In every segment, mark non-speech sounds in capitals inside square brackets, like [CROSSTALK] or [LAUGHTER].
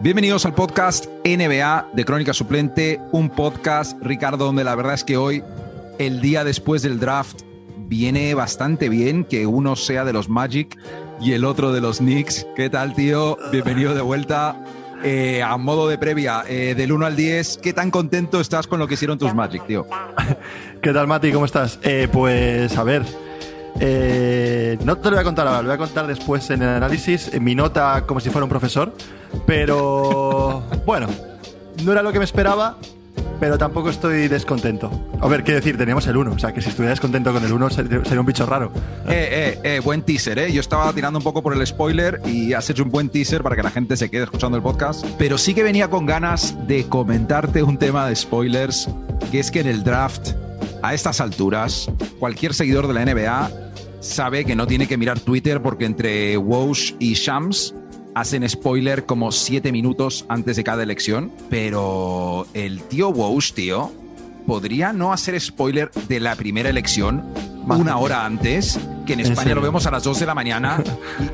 Bienvenidos al podcast NBA de Crónica Suplente, un podcast, Ricardo, donde la verdad es que hoy, el día después del draft, viene bastante bien que uno sea de los Magic y el otro de los Knicks. ¿Qué tal, tío? Bienvenido de vuelta. Eh, a modo de previa, eh, del 1 al 10, ¿qué tan contento estás con lo que hicieron tus Magic, tío? [LAUGHS] ¿Qué tal, Mati? ¿Cómo estás? Eh, pues, a ver, no te lo voy a contar ahora, lo voy a contar después en el análisis, en mi nota como si fuera un profesor, pero [LAUGHS] bueno, no era lo que me esperaba, pero tampoco estoy descontento. A ver, quiero decir, teníamos el 1, o sea que si estuviera descontento con el 1 sería un bicho raro. Eh, eh, eh, buen teaser, ¿eh? Yo estaba tirando un poco por el spoiler y has hecho un buen teaser para que la gente se quede escuchando el podcast, pero sí que venía con ganas de comentarte un tema de spoilers, que es que en el draft, a estas alturas, cualquier seguidor de la NBA sabe que no tiene que mirar Twitter porque entre Walsh y Shams hacen spoiler como siete minutos antes de cada elección, pero el tío Woush, tío, podría no hacer spoiler de la primera elección una hora antes, que en España lo vemos a las 2 de la mañana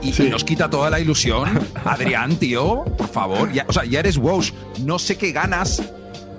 y, nos quita toda la ilusión. Adrián, tío, por favor, ya, o sea, ya eres Woush, no sé qué ganas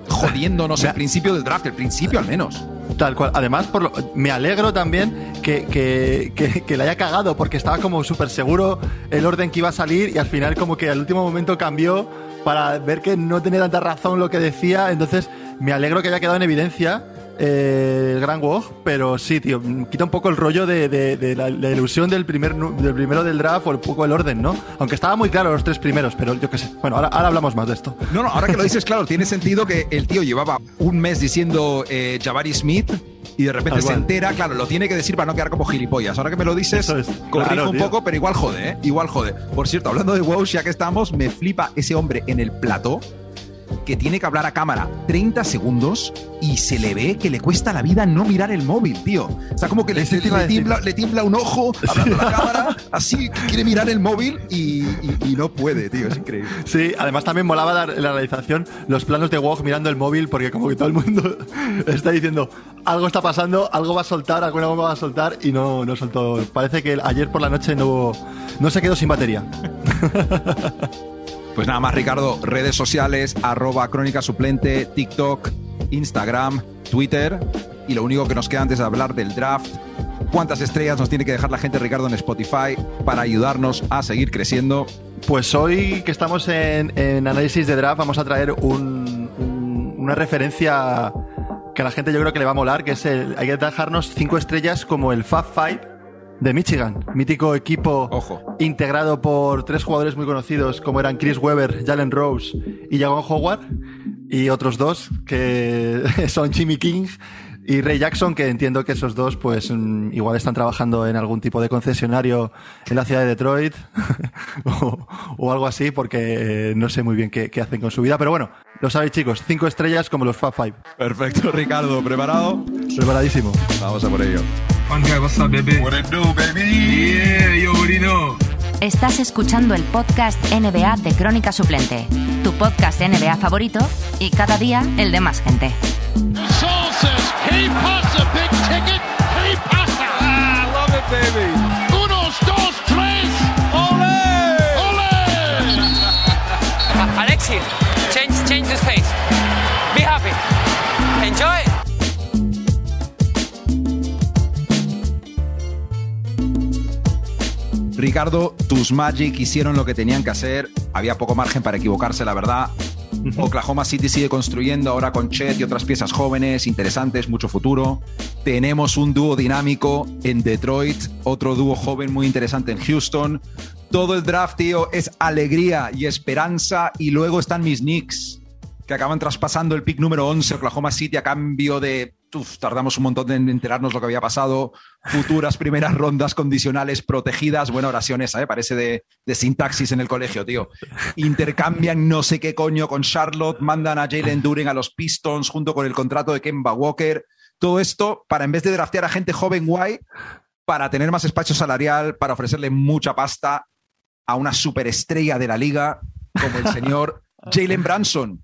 jodiéndonos el principio del draft, el principio al menos. Tal cual. Además, por lo, me alegro también que, que, que, le haya cagado, porque estaba como súper seguro el orden que iba a salir y al final como que al último momento cambió para ver que no tenía tanta razón lo que decía. Entonces, me alegro que haya quedado en evidencia eh, el Gran Wog, pero sí, tío, quita un poco el rollo de, la, ilusión del, primer, del primero del draft o un poco el orden, ¿no? Aunque estaba muy claro los tres primeros, pero yo qué sé. Bueno, ahora, hablamos más de esto. No, no, ahora que lo dices, claro, tiene sentido que el tío llevaba un mes diciendo eh, Jabari Smith y de repente se entera, claro, lo tiene que decir para no quedar como gilipollas. Ahora que me lo dices, corrijo un poco, pero igual jode, ¿eh? Igual jode. Por cierto, hablando de WoW, ya que estamos, me flipa ese hombre en el plató que tiene que hablar a cámara 30 segundos y se le ve que le cuesta la vida no mirar el móvil, tío. O sea, como que le, tiembla, un ojo hablando a la cámara, así quiere mirar el móvil y, no puede, tío. Es increíble. Sí, además también molaba la, la realización, los planos de Wog mirando el móvil, porque como que todo el mundo [LAUGHS] está diciendo algo está pasando, algo va a soltar, alguna bomba va a soltar y no, no soltó. Parece que ayer por la noche no, no se quedó sin batería. [LAUGHS] Pues nada más, Ricardo, redes sociales, arroba crónica suplente, TikTok, Instagram, Twitter. Y lo único que nos queda antes de hablar del draft, cuántas estrellas nos tiene que dejar la gente, Ricardo, en Spotify para ayudarnos a seguir creciendo. Pues hoy que estamos en, análisis de draft, vamos a traer una referencia que a la gente yo creo que le va a molar, que es el, hay que dejarnos cinco estrellas como el Fab Five de Michigan, mítico equipo integrado por tres jugadores muy conocidos como eran Chris Webber, Jalen Rose y Jagon Howard, y otros dos que [LAUGHS] son Jimmy King y Ray Jackson, que entiendo que esos dos pues mm, igual están trabajando en algún tipo de concesionario en la ciudad de Detroit [LAUGHS] o, algo así, porque no sé muy bien qué, qué, hacen con su vida, pero bueno, lo sabéis chicos, cinco estrellas como los Fab Five. Perfecto, Ricardo, ¿preparado? Preparadísimo. Vamos a por ello. Estás escuchando el podcast NBA de Crónica Suplente, tu podcast NBA favorito y cada día el de más gente. Unos, dos, tres. [LAUGHS] Alexi, change, change the space. Ricardo, tus Magic hicieron lo que tenían que hacer. Había poco margen para equivocarse, la verdad. Oklahoma City sigue construyendo ahora con Chet y otras piezas jóvenes, interesantes, mucho futuro. Tenemos un dúo dinámico en Detroit, otro dúo joven muy interesante en Houston. Todo el draft, tío, es alegría y esperanza. Y luego están mis Knicks, que acaban traspasando el pick número 11, Oklahoma City, a cambio de tardamos un montón en enterarnos lo que había pasado. Futuras primeras rondas condicionales protegidas. Buena oración esa, ¿eh? parece de, de, sintaxis en el colegio, tío. Intercambian no sé qué coño con Charlotte, mandan a Jalen Duren a los Pistons junto con el contrato de Kemba Walker. Todo esto para en vez de draftear a gente joven guay, para tener más espacio salarial, para ofrecerle mucha pasta a una superestrella de la liga como el señor [LAUGHS] Jalen Branson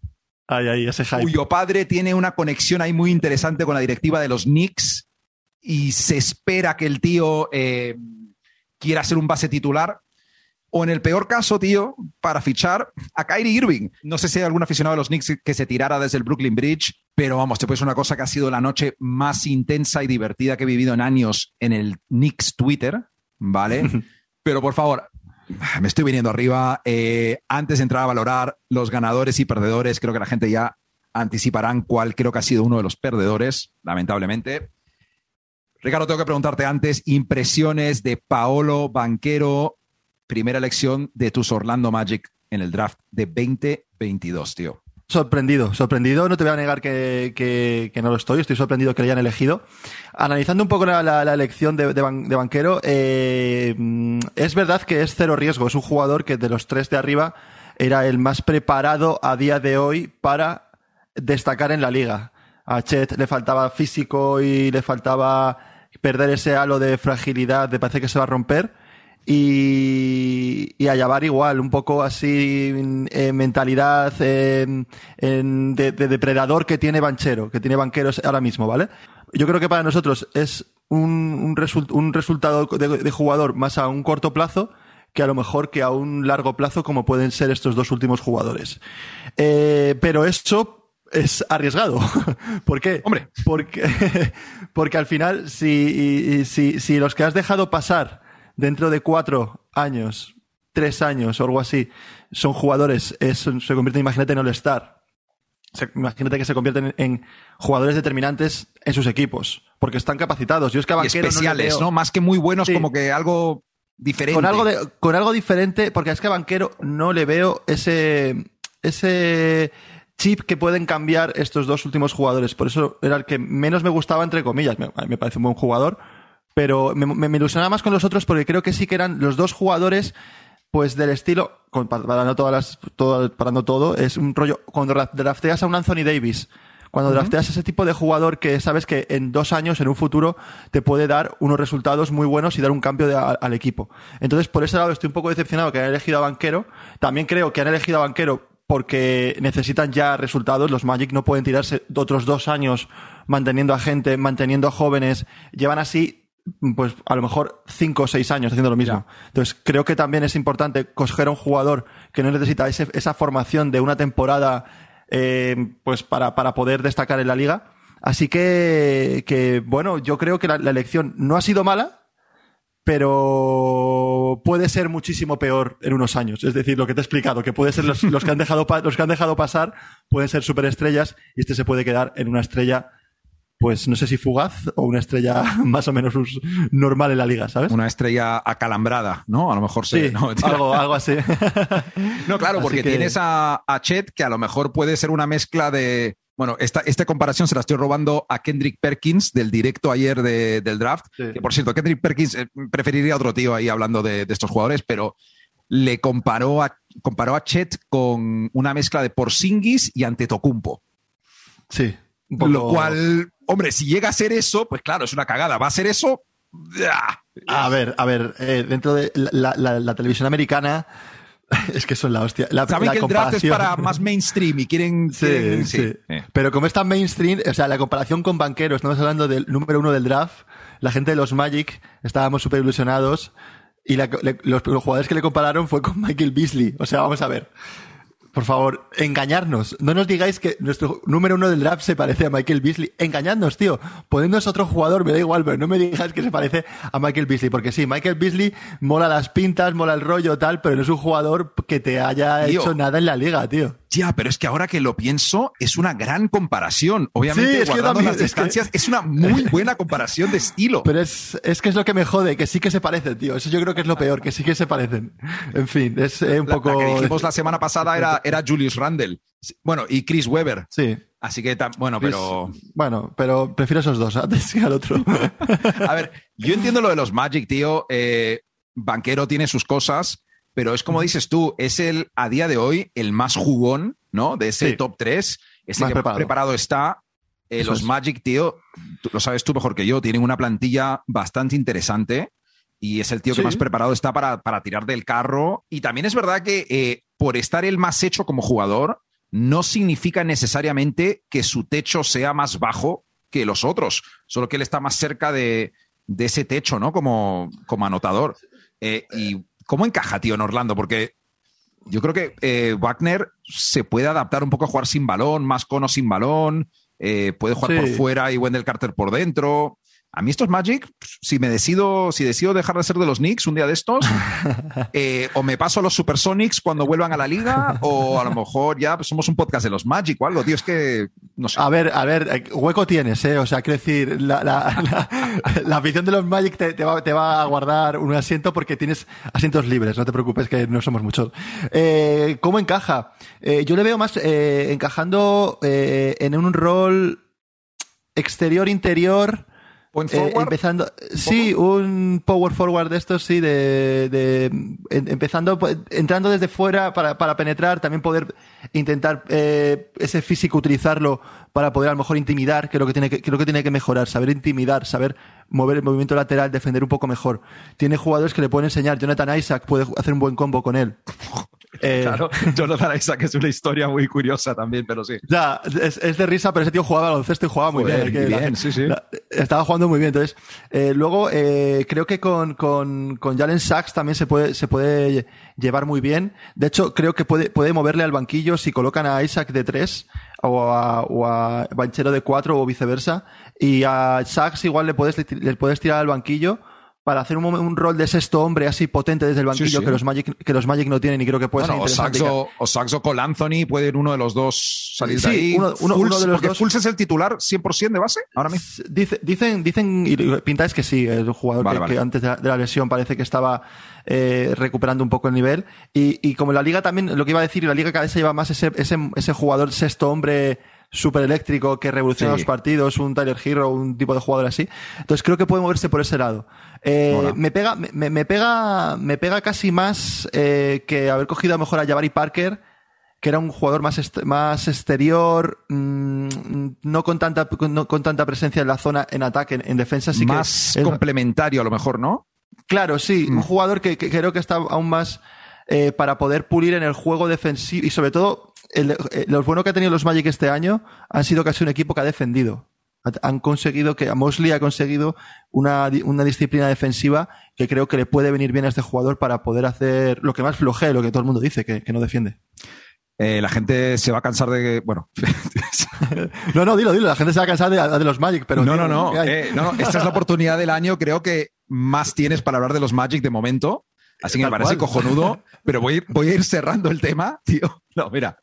cuyo padre tiene una conexión ahí muy interesante con la directiva de los Knicks y se espera que el tío eh, quiera ser un base titular. O en el peor caso, tío, para fichar a Kyrie Irving. No sé si hay algún aficionado de los Knicks que se tirara desde el Brooklyn Bridge, pero vamos, te puedes una cosa que ha sido la noche más intensa y divertida que he vivido en años en el Knicks Twitter, ¿vale? [LAUGHS] pero por favor, me estoy viniendo arriba. Eh, antes de entrar a valorar los ganadores y perdedores, creo que la gente ya anticiparán cuál creo que ha sido uno de los perdedores, lamentablemente. Ricardo, tengo que preguntarte antes, impresiones de Paolo Banquero, primera elección de tus Orlando Magic en el draft de 2022, tío. Sorprendido, sorprendido. No te voy a negar que, no lo estoy. Estoy sorprendido que le hayan elegido. Analizando un poco la, elección de, banquero, eh, es verdad que es cero riesgo. Es un jugador que de los tres de arriba era el más preparado a día de hoy para destacar en la liga. A Chet le faltaba físico y le faltaba perder ese halo de fragilidad, de parece que se va a romper. Y, y a Yavar igual, un poco así eh, mentalidad de, depredador que tiene Banchero, que tiene Banqueros ahora mismo, ¿vale? Yo creo que para nosotros es un, un, resultado de, jugador más a un corto plazo que a lo mejor que a un largo plazo como pueden ser estos dos últimos jugadores. Eh, pero eso es arriesgado. [LAUGHS] ¿Por qué? Hombre. Porque, [LAUGHS] porque al final, si, si, si los que has dejado pasar dentro de cuatro años, tres años o algo así, son jugadores, es, se convierten, imagínate, en All-Star. Imagínate que se convierten en, jugadores determinantes en sus equipos, porque están capacitados. Yo es que a especiales, no, Más que muy buenos, como que algo diferente. Con algo, con algo diferente, porque es que a Banquero no le veo ese, ese chip que pueden cambiar estos dos últimos jugadores. Por eso era el que menos me gustaba, entre comillas. Me, me parece un buen jugador, pero me, me, ilusionaba más con los otros porque creo que sí que eran los dos jugadores pues del estilo, parando todas las, todo, parando todo, es un rollo, cuando drafteas a un Anthony Davis, cuando drafteas a ese tipo de jugador que sabes que en dos años, en un futuro, te puede dar unos resultados muy buenos y dar un cambio al equipo. Entonces, por ese lado estoy un poco decepcionado que han elegido a Banquero. También creo que han elegido a Banquero porque necesitan ya resultados. Los Magic no pueden tirarse otros dos años manteniendo a gente, manteniendo a jóvenes. Llevan así, pues a lo mejor cinco o seis años haciendo lo mismo. Entonces creo que también es importante coger a un jugador que no necesita esa formación de una temporada eh, pues para, para poder destacar en la liga. Así que, que bueno, yo creo que la elección no ha sido mala, pero puede ser muchísimo peor en unos años. Es decir, lo que te he explicado, que puede ser los, que han dejado los que han dejado pasar pueden ser superestrellas y este se puede quedar en una estrella pues no sé si fugaz o una estrella [LAUGHS] más o menos normal en la liga, ¿sabes? Una estrella acalambrada, ¿no? A lo mejor sí. [LAUGHS] [LAUGHS] algo, algo así. no, claro, porque tienes a, a, Chet que a lo mejor puede ser una mezcla de bueno, esta, esta comparación se la estoy robando a Kendrick Perkins del directo ayer del draft. Que por cierto, Kendrick Perkins eh, preferiría a otro tío ahí hablando de, estos jugadores, pero le comparó a, comparó a Chet con una mezcla de Porzingis y Antetokounmpo. Sí. Lo cual, hombre, si llega a ser eso, pues claro, es una cagada. Va a ser eso. A ver, a ver, eh, dentro de la televisión americana [LAUGHS] Es que son la hostia. La, Saben que el draft es para más mainstream y quieren. [LAUGHS] Sí, sí. Pero como es tan mainstream, o sea, la comparación con banqueros, estamos hablando del número uno del draft, la gente de los Magic estábamos súper ilusionados y los, los, jugadores que le compararon fue con Michael Beasley. O sea, vamos a ver por favor, engañarnos. No nos digáis que nuestro número uno del draft se parece a Michael Beasley. Engañadnos, tío. Ponednos otro jugador, me da igual, pero no me digáis que se parece a Michael Beasley. Porque sí, Michael Beasley mola las pintas, mola el rollo, tal, pero no es un jugador que te haya hecho nada en la liga, tío. Ya, pero es que ahora que lo pienso, es una gran comparación. Obviamente, guardando las distancias, es, una muy buena comparación de estilo. Pero es, es que es lo que me jode, que sí que se parecen, tío. Eso yo creo que es lo peor, que sí que se parecen. En fin, es un poco. La que dijimos la semana pasada era, era Julius Randle. Bueno, y Chris Webber. Sí. Así que, bueno, pero. Bueno, pero prefiero esos dos antes que al otro. [LAUGHS] A ver, yo entiendo lo de los Magic, tío. Eh, Banquero tiene sus cosas pero es como dices tú, es el, a día de hoy, el más jugón, ¿no? De ese top 3, es el que preparado. más preparado está. Eh, los Magic, tío, lo sabes tú mejor que yo, tienen una plantilla bastante interesante y es el tío que más preparado está para, para, tirar del carro. Y también es verdad que eh, por estar el más hecho como jugador, no significa necesariamente que su techo sea más bajo que los otros, solo que él está más cerca de, de ese techo, ¿no? Como, como anotador. Eh, y ¿cómo encaja, tío, en Orlando? Porque yo creo que eh, Wagner se puede adaptar un poco a jugar sin balón, más cono sin balón, eh, puede jugar Sí. por fuera y Wendell Carter por dentro. A mí estos Magic, si me decido, si decido dejar de ser de los Knicks un día de estos, [LAUGHS] eh, o me paso a los Supersonics cuando vuelvan a la liga, o a lo mejor ya pues, somos un podcast de los Magic o algo, tío. Es que no sé. A ver, a ver, eh, hueco tienes, ¿eh? O sea, quiero decir, la, la, la, la afición de los Magic te, te va, te va a guardar un asiento porque tienes asientos libres, no te preocupes que no somos muchos. Eh, ¿Cómo encaja? Eh, yo le veo más encajando en un rol exterior-interior. Eh, empezando, sí, un power forward de estos, sí, de, de empezando, pues, entrando desde fuera para, para penetrar, también poder intentar eh, ese físico utilizarlo para poder a lo mejor intimidar, que es lo que tiene que, creo que tiene que mejorar, saber intimidar, saber mover el movimiento lateral, defender un poco mejor. Tiene jugadores que le pueden enseñar, Jonathan Isaac puede hacer un buen combo con él. Eh, [LAUGHS] Claro, Jonathan Isaac es una historia muy curiosa también, pero sí. Ya, es, es de risa, pero ese tío jugaba al baloncesto y jugaba muy Joder, bien. Bien, sí, sí. la- estaba jugando muy bien. Entonces, eh, luego eh, creo que con, con, con Jalen Sachs también se puede, se puede llevar muy bien. De hecho, creo que puede, puede moverle al banquillo si colocan a Isaac de tres o a, o a Banchero de cuatro o viceversa. Y a Sachs igual le puedes, le puedes tirar al banquillo para hacer un, un rol de sexto hombre así potente desde el banquillo sí. Que, los Magic, que los Magic no tienen y creo que puede Bueno, o ser interesante. Saxo, o Saxo con Anthony pueden uno de los dos salir Sí, de ahí. uno- uno- de los porque dos. Es el titular 100% de base ahora mismo. Dice- dicen, dicen, y pintáis que sí, es un jugador Vale, que, vale. que antes de la, de la lesión parece que estaba eh, recuperando un poco el nivel. Y, y como la liga también, lo que iba a decir, la liga cada vez se lleva más ese, ese, ese jugador sexto hombre súper eléctrico que revoluciona Sí. los partidos, un Tyler Hero, un tipo de jugador así. Entonces creo que puede moverse por ese lado. Eh, me pega, me, me pega, me pega casi más eh, que haber cogido a lo mejor a Jabari Parker que era un jugador más, est- más exterior, mm, no, con tanta, no con tanta presencia en la zona en ataque, en, en defensa sí Más que... es- complementario a lo mejor, ¿no? claro, sí, Mm. un jugador que, que creo que está aún más eh, para poder pulir en el juego defensivo y sobre todo el- eh, lo bueno que ha tenido los Magic este año han sido casi un equipo que ha defendido. Ha- Han conseguido que, Mosley ha conseguido una, una disciplina defensiva que creo que le puede venir bien a este jugador para poder hacer lo que más flojee, lo que todo el mundo dice, que, que no defiende. Eh, la gente se va a cansar de. Bueno. [LAUGHS] No, no, dilo, dilo. La gente se va a cansar de, de los Magic, pero. no, tío, no, no, eh, no, no. Esta es la oportunidad del año, creo que más tienes para hablar de los Magic de momento. Así que me parece cual. cojonudo, pero voy, voy a ir cerrando el tema, tío. No, mira.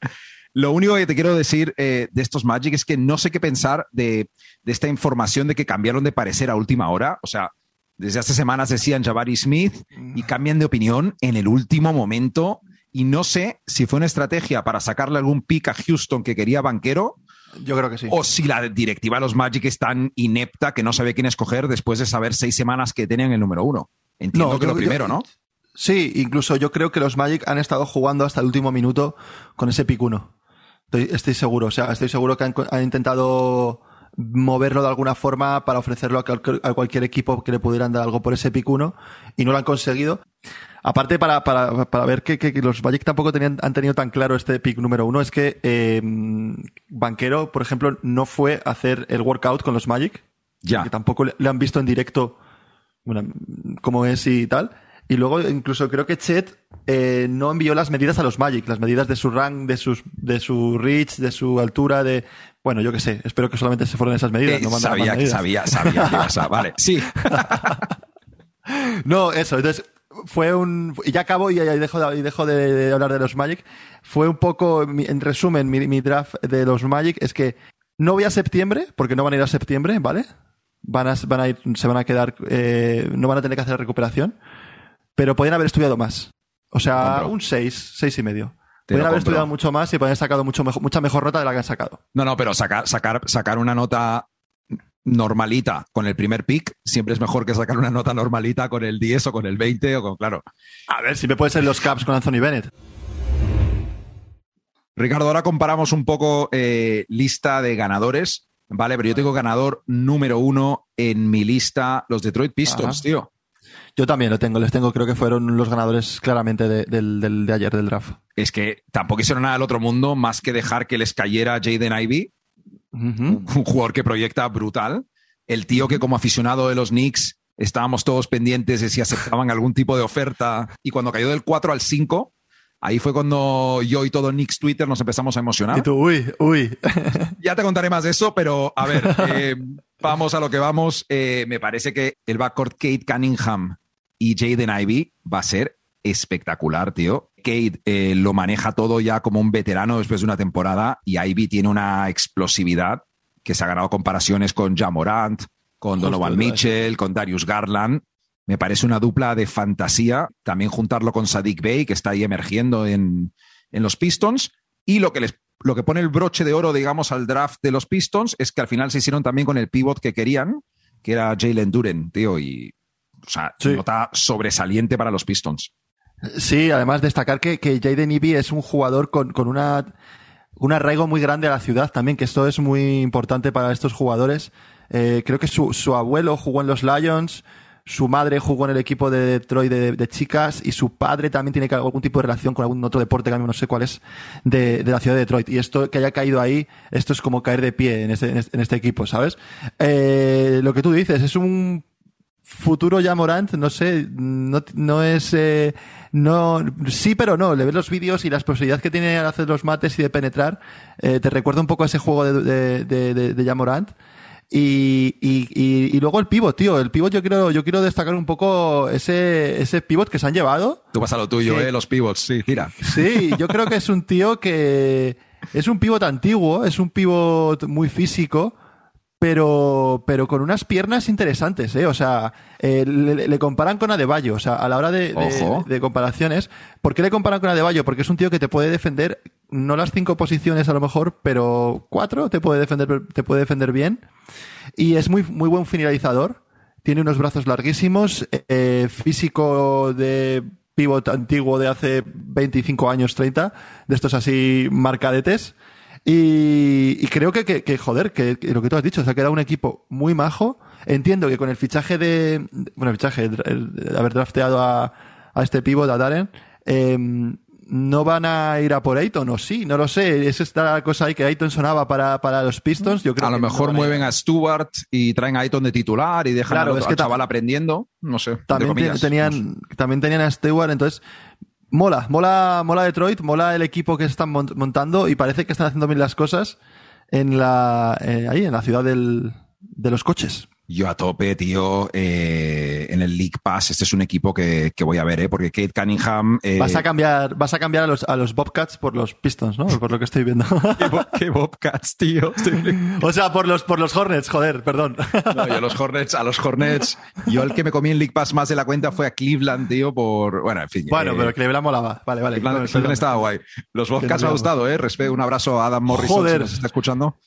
Lo único que te quiero decir eh, de estos Magic es que no sé qué pensar de, de esta información de que cambiaron de parecer a última hora. O sea, desde hace semanas decían Jabari Smith y cambian de opinión en el último momento. Y no sé si fue una estrategia para sacarle algún pick a Houston que quería banquero Yo creo que sí. o si la directiva de los Magic es tan inepta que no sabe quién escoger después de saber seis semanas que tenían el número uno. Entiendo No, que yo- lo primero, yo- ¿no? Sí, incluso yo creo que los Magic han estado jugando hasta el último minuto con ese pick 1. Estoy, estoy seguro, o sea, estoy seguro que han, han intentado moverlo de alguna forma para ofrecerlo a, cualquier- a cualquier equipo que le pudieran dar algo por ese pick 1 y no lo han conseguido. Aparte, para, para, para ver que, que- que los Magic tampoco tenían, han tenido tan claro este pick número uno, es que eh, Banquero, por ejemplo, no fue a hacer el workout con los Magic, Ya. que tampoco le, le han visto en directo bueno, cómo es y tal. Y luego incluso creo que Chet eh, no envió las medidas a los Magic, las medidas de su rank, de sus, de su reach, de su altura, de bueno, yo qué sé, espero que solamente se fueron esas medidas. Eh, no sabía, que medidas. sabía, sabía que ibas a- [LAUGHS] Vale, sí. No, eso, entonces fue un y ya acabo y ya dejo de, y dejo de, de hablar de los Magic. Fue un poco, en resumen, mi, mi draft de los Magic es que no voy a septiembre, porque no van a ir a septiembre, ¿vale? Van a, van a ir, se van a quedar, eh, no van a tener que hacer recuperación, pero podrían haber estudiado más. O sea, Compro. un 6, 6 y medio. Podrían haber estudiado mucho más y podrían haber sacado mucho mejor, mucha mejor nota de la que han sacado. No, no, pero sacar, sacar, sacar una nota normalita con el primer pick siempre es mejor que sacar una nota normalita con el 10 o con el 20 o con, claro. A ver si me puede ser los Caps con Anthony Bennett. Ricardo, ahora comparamos un poco eh, lista de ganadores, ¿vale? Pero yo tengo ganador número uno en mi lista, los Detroit Pistons, Ajá. tío. Yo también lo tengo, les tengo, creo que fueron los ganadores claramente de, del, del- de ayer del draft. Es que tampoco hicieron nada del otro mundo más que dejar que les cayera Jaden Ivey, Ujú. un jugador que proyecta brutal. El tío que como aficionado de los Knicks estábamos todos pendientes de si aceptaban [LAUGHS] algún tipo de oferta. Y cuando cayó del 4 al 5, ahí fue cuando yo y todo Nick's Twitter nos empezamos a emocionar. Y tú, uy, uy. [LAUGHS] ya te contaré más de eso, pero a ver, eh, [LAUGHS] vamos a lo que vamos. Eh, me parece que el backcourt Kate Cunningham y Jaden Ivy va a ser espectacular, tío. Kate eh, lo maneja todo ya como un veterano después de una temporada y Ivy tiene una explosividad que se ha ganado comparaciones con Jamorant, con Donovan Mitchell, con Darius Garland. Me parece una dupla de fantasía. También juntarlo con Sadik Bey, que está ahí emergiendo en, en los Pistons. Y lo que les lo que pone el broche de oro, digamos, al draft de los Pistons es que al final se hicieron también con el pivot que querían, que era Jalen Duren, tío, y o sea, nota sobresaliente para los Pistons. Sí, además destacar que, que Jaden Ivey es un jugador con, con una, un arraigo muy grande a la ciudad también, que esto es muy importante para estos jugadores. Eh, creo que su, su abuelo jugó en los Lions, su madre jugó en el equipo de Detroit de, chicas y su padre también tiene algún tipo de relación con algún otro deporte que a mí no sé cuál es de, la ciudad de Detroit. Y esto que haya caído ahí, esto es como caer de pie en este, en este, equipo, ¿sabes? Eh, lo que tú dices, es un futuro ya Morant, no sé, no, no es, eh, no, sí, pero no. Le ves los vídeos y las posibilidades que tiene de hacer los mates y de penetrar. Eh, te recuerda un poco a ese juego de, de, de, de Jamorant. Y, y, y, luego el pivot, tío. El pivot yo quiero, yo quiero destacar un poco ese, ese pivot que se han llevado. Tú vas a lo tuyo, eh, los pivots, sí, tira. Sí, yo creo que es un tío que es un pivot antiguo, es un pivot muy físico, pero, pero con unas piernas interesantes, ¿eh? O sea, eh, le, comparan con Adebayo, o sea, a la hora de, de, comparaciones, ¿por qué le comparan con Adebayo? Porque es un tío que te puede defender, no las cinco posiciones a lo mejor, pero cuatro te puede defender, te puede defender bien. Y es muy, muy buen finalizador. Tiene unos brazos larguísimos, eh, físico de pivot antiguo de hace 25 años, 30, de estos así marcadetes. Y, creo que, que, joder, que, lo que tú has dicho, se ha quedado un equipo muy majo. Entiendo que con el fichaje de, bueno, el fichaje, de haber drafteado a, a este pivot, a Darren, eh, no van a ir a por Ayton, o sí, no lo sé. Es esta cosa ahí que Ayton sonaba para, para los Pistons. Yo creo a lo mejor mueven a, Stewart y traen a Ayton de titular y dejan claro, a es que chaval aprendiendo. No sé. También tenían, también tenían a Stewart, entonces mola, mola, mola Detroit, mola el equipo que están montando y parece que están haciendo bien las cosas en la, eh, ahí, en la ciudad del, de los coches. Yo a tope, tío, eh, en el League Pass. Este es un equipo que, que voy a ver, ¿eh? porque Kate Cunningham. Eh... Vas a cambiar, vas a cambiar a los, a los Bobcats por los Pistons, ¿no? Por lo que estoy viendo. [LAUGHS] ¿Qué, Bobcats, tío? [LAUGHS] o sea, por los, por los Hornets, joder, perdón. [LAUGHS] no, yo a los Hornets, a los Hornets. Yo el que me comí en League Pass más de la cuenta fue a Cleveland, tío, por. Bueno, en fin. Bueno, eh, pero Cleveland molaba. Vale, vale. Cleveland, estaba guay. Los Bobcats me ha gustado, ¿eh? Respeto, un abrazo a Adam Morrison, joder. si nos está escuchando.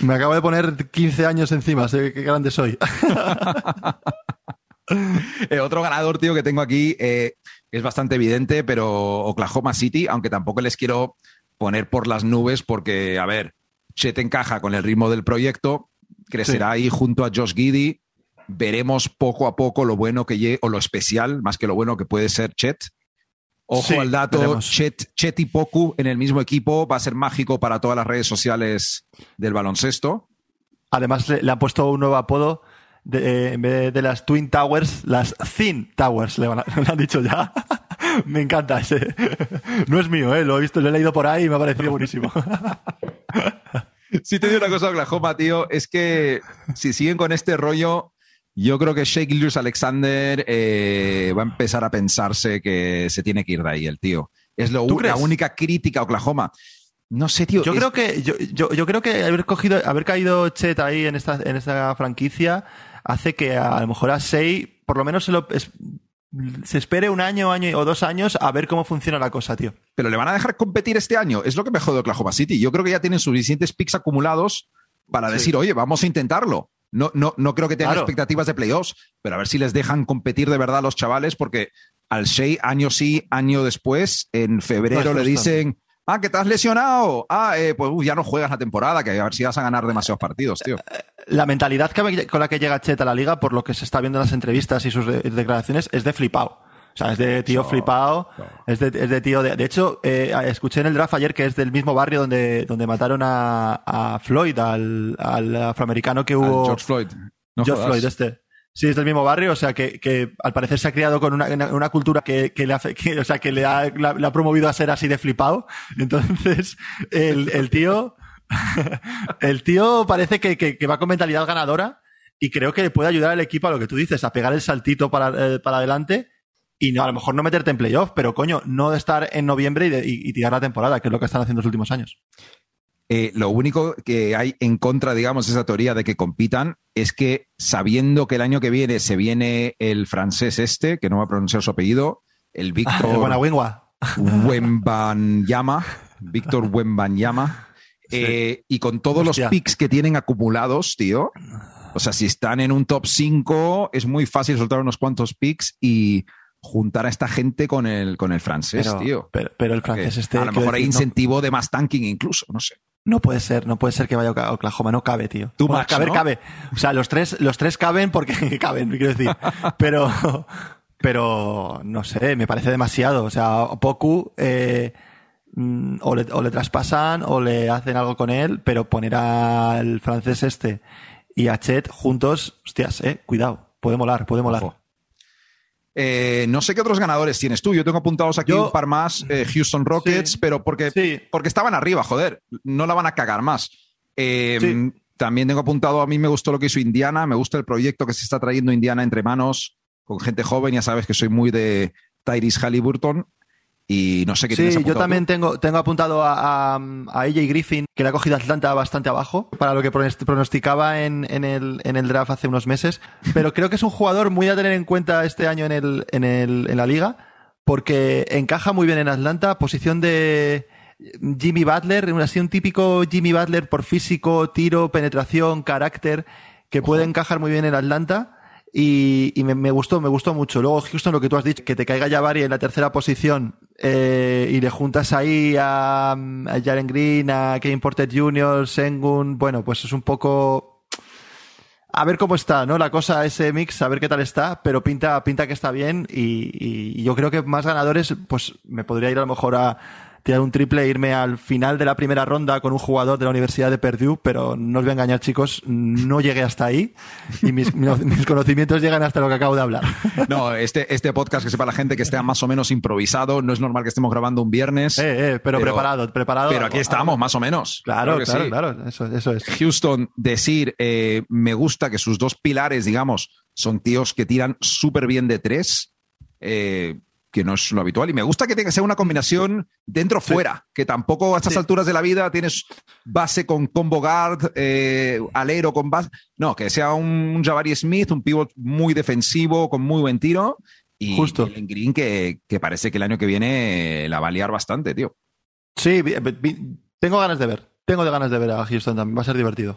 Me acabo de poner 15 años encima, sé qué grande soy. [LAUGHS] Eh, otro ganador, tío, que tengo aquí eh, es bastante evidente, pero Oklahoma City, aunque tampoco les quiero poner por las nubes porque, a ver, Chet encaja con el ritmo del proyecto, crecerá ahí junto a Josh Giddy, veremos poco a poco lo bueno que llegue, o lo especial, más que lo bueno que puede ser Chet. Ojo al dato, Chet, Chet, y Poku en el mismo equipo va a ser mágico para todas las redes sociales del baloncesto. Además, le, han puesto un nuevo apodo. De, en vez de las Twin Towers, las Thin Towers, [LAUGHS] le, han dicho ya. [LAUGHS] me encanta ese. [LAUGHS] No es mío, ¿eh? lo he visto, lo he leído por ahí y me ha parecido buenísimo. Si te digo una cosa, Oklahoma, tío, es que si siguen con este rollo, yo creo que Shake Lewis Alexander eh, va a empezar a pensarse que se tiene que ir de ahí el tío. Es lo, la única crítica a Oklahoma. No sé, tío. Yo creo que yo, yo, creo que haber cogido, haber caído Chet ahí en esta, en esta franquicia hace que a, lo mejor a Shea por lo menos se lo se espere un año, año o dos años a ver cómo funciona la cosa, tío. Pero le van a dejar competir este año. Es lo que me jode Oklahoma City. Yo creo que ya tienen suficientes picks acumulados para decir, oye, vamos a intentarlo. No, no, no creo que tengan expectativas de playoffs, pero a ver si les dejan competir de verdad a los chavales, porque al Shea, año sí, año después, en febrero le dicen, ah, que te has lesionado. Ah, eh, pues ya no juegas la temporada, que a ver si vas a ganar demasiados partidos, tío. La mentalidad con la que llega Chet a la liga, por lo que se está viendo en las entrevistas y sus declaraciones, es de flipado. O sea, es de tío flipado, Es, de, es de tío de... De hecho, eh, escuché en el draft ayer que es del mismo barrio donde, donde mataron a, a Floyd, al, al afroamericano que hubo... George Floyd. George Floyd, este. Sí, es del mismo barrio, o sea que, que al parecer se ha criado con una, una- cultura que, que le hace, que, o sea, que le ha, la- le ha promovido a ser así de flipado. Entonces, el, el tío, [LAUGHS] el tío parece que, que, que va con mentalidad ganadora y creo que puede ayudar al equipo a lo que tú dices, a pegar el saltito para, eh, para adelante y no, a lo mejor no meterte en playoff, pero coño, no de estar en noviembre y, de- y- y tirar la temporada, que es lo que están haciendo los últimos años. Eh, lo único que hay en contra, digamos, de esa teoría de que compitan es que sabiendo que el año que viene se viene el francés este, que no va a pronunciar su apellido, el El Víctor. Wembanyama, Víctor Wembanyama, [LAUGHS] eh, y con todos Hostia. los picks que tienen acumulados, tío, o sea, si están en un top 5, es muy fácil soltar unos cuantos picks y juntar a esta gente con el, con el francés, Pero, tío. pero, pero el francés este. a lo mejor hay no- incentivo de más tanking incluso, no sé. No puede ser, no puede ser que vaya a Oklahoma, no cabe, tío. Bueno, much, caber, ¿no? cabe. O sea, los tres, los tres caben porque [LAUGHS] caben, quiero decir. Pero, pero, no sé, me parece demasiado. O sea, Poku, eh, mm, o, le, o le traspasan o le hacen algo con él, pero poner al francés este y a Chet juntos, hostias, eh, cuidado, puede molar, puede molar. Ojo. Eh, no sé qué otros ganadores tienes tú. Yo tengo apuntados aquí Yo- un par más, eh, Houston Rockets, Sí. pero porque, Sí. porque estaban arriba, joder. No la van a cagar más. Eh, Sí. También tengo apuntado, a mí me gustó lo que hizo Indiana, me gusta el proyecto que se está trayendo Indiana entre manos con gente joven. Ya sabes que soy muy de Tyrese Halliburton y no sé qué Sí, yo también tú. tengo, tengo apuntado a, a, a AJ Griffin, que le ha cogido Atlanta bastante abajo, para lo que pronost- pronosticaba en, en, el, en el draft hace unos meses. Pero creo que es un jugador muy a tener en cuenta este año en, el, en, el, en la liga, porque encaja muy bien en Atlanta, posición de Jimmy Butler, así un típico Jimmy Butler por físico, tiro, penetración, carácter, que puede encajar muy bien en Atlanta. Y, y me, me gustó, me gustó mucho. Luego, Houston, lo que tú has dicho, que te caiga Jabari en la tercera posición eh, y le juntas ahí a, a Jaren Green, a Kevin Porter Jr., Sengun, bueno, pues es un poco... A ver cómo está, ¿no? La cosa, ese mix, a ver qué tal está, pero pinta, pinta que está bien y, y- y yo creo que más ganadores, pues me podría ir a lo mejor a tirar un triple e irme al final de la primera ronda con un jugador de la Universidad de Purdue, pero no os voy a engañar, chicos, no llegué hasta ahí y mis, [LAUGHS] mis conocimientos llegan hasta lo que acabo de hablar. [LAUGHS] No, este, este podcast, que sepa la gente que esté más o menos improvisado, no es normal que estemos grabando un viernes. Eh, eh, pero, preparado, preparado. Pero aquí estamos, más o menos. Claro, que claro, sí. claro, eso, eso es. Houston, decir, eh, me gusta que sus dos pilares, digamos, son tíos que tiran súper bien de tres, eh, que no es lo habitual. Y me gusta que tenga que ser una combinación dentro-fuera, que tampoco a estas Sí. alturas de la vida tienes base con combo guard, eh, alero con base. No, que sea un, Jabari Smith, un pivot muy defensivo, con muy buen tiro. Y Justo. Green, que, que parece que el año que viene la va a liar bastante, tío. Sí, tengo ganas de ver. Tengo de ganas de ver a Houston también. Va a ser divertido.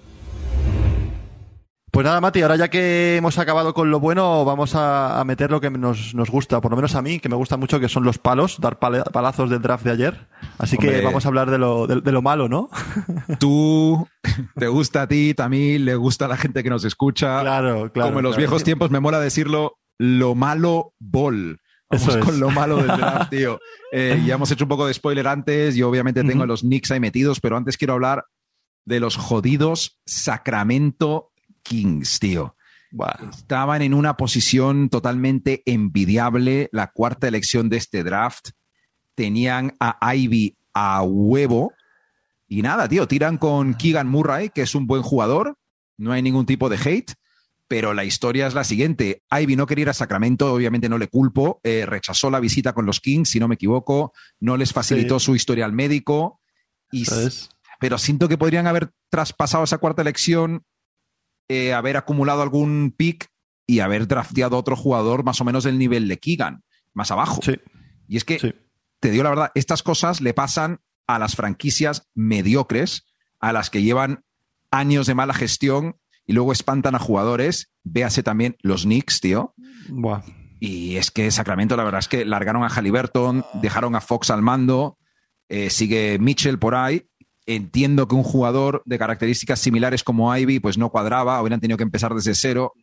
Pues nada, Mati, ahora ya que hemos acabado con lo bueno, vamos a, a meter lo que nos, nos gusta, por lo menos a mí, que me gusta mucho, que son los palos, dar palazos del draft de ayer. Así que vamos a hablar de lo, de, de lo malo, ¿no? [LAUGHS] Tú, te gusta a ti, también le gusta a la gente que nos escucha. Claro, claro. Como en los viejos tiempos, me mola decirlo, lo malo bol. Vamos Eso es. con lo malo del [LAUGHS] draft, tío. Eh, ya hemos hecho un poco de spoiler antes. Yo obviamente tengo los Knicks ahí metidos, pero antes quiero hablar de los jodidos Sacramento Kings, tío. Estaban en una posición totalmente envidiable, la cuarta elección de este draft. Tenían a Ivy a huevo. Y nada, tío, tiran con Keegan Murray, que es un buen jugador. No hay ningún tipo de hate. Pero la historia es la siguiente. Ivy no quería ir a Sacramento, obviamente no le culpo. eh, rechazó la visita con los Kings, si no me equivoco. No les facilitó Sí. su historial médico. Y pero siento que podrían haber traspasado esa cuarta elección, eh, haber acumulado algún pick y haber drafteado a otro jugador más o menos del nivel de Keegan, más abajo. Sí, Y es que, sí. te digo la verdad, estas cosas le pasan a las franquicias mediocres, a las que llevan años de mala gestión y luego espantan a jugadores. Véase también los Knicks, tío. Buah. Y es que Sacramento, la verdad es que largaron a Halliburton, dejaron a Fox al mando, eh, sigue Mitchell por ahí. Entiendo que un jugador de características similares como Ivy, pues no cuadraba, hubieran tenido que empezar desde cero.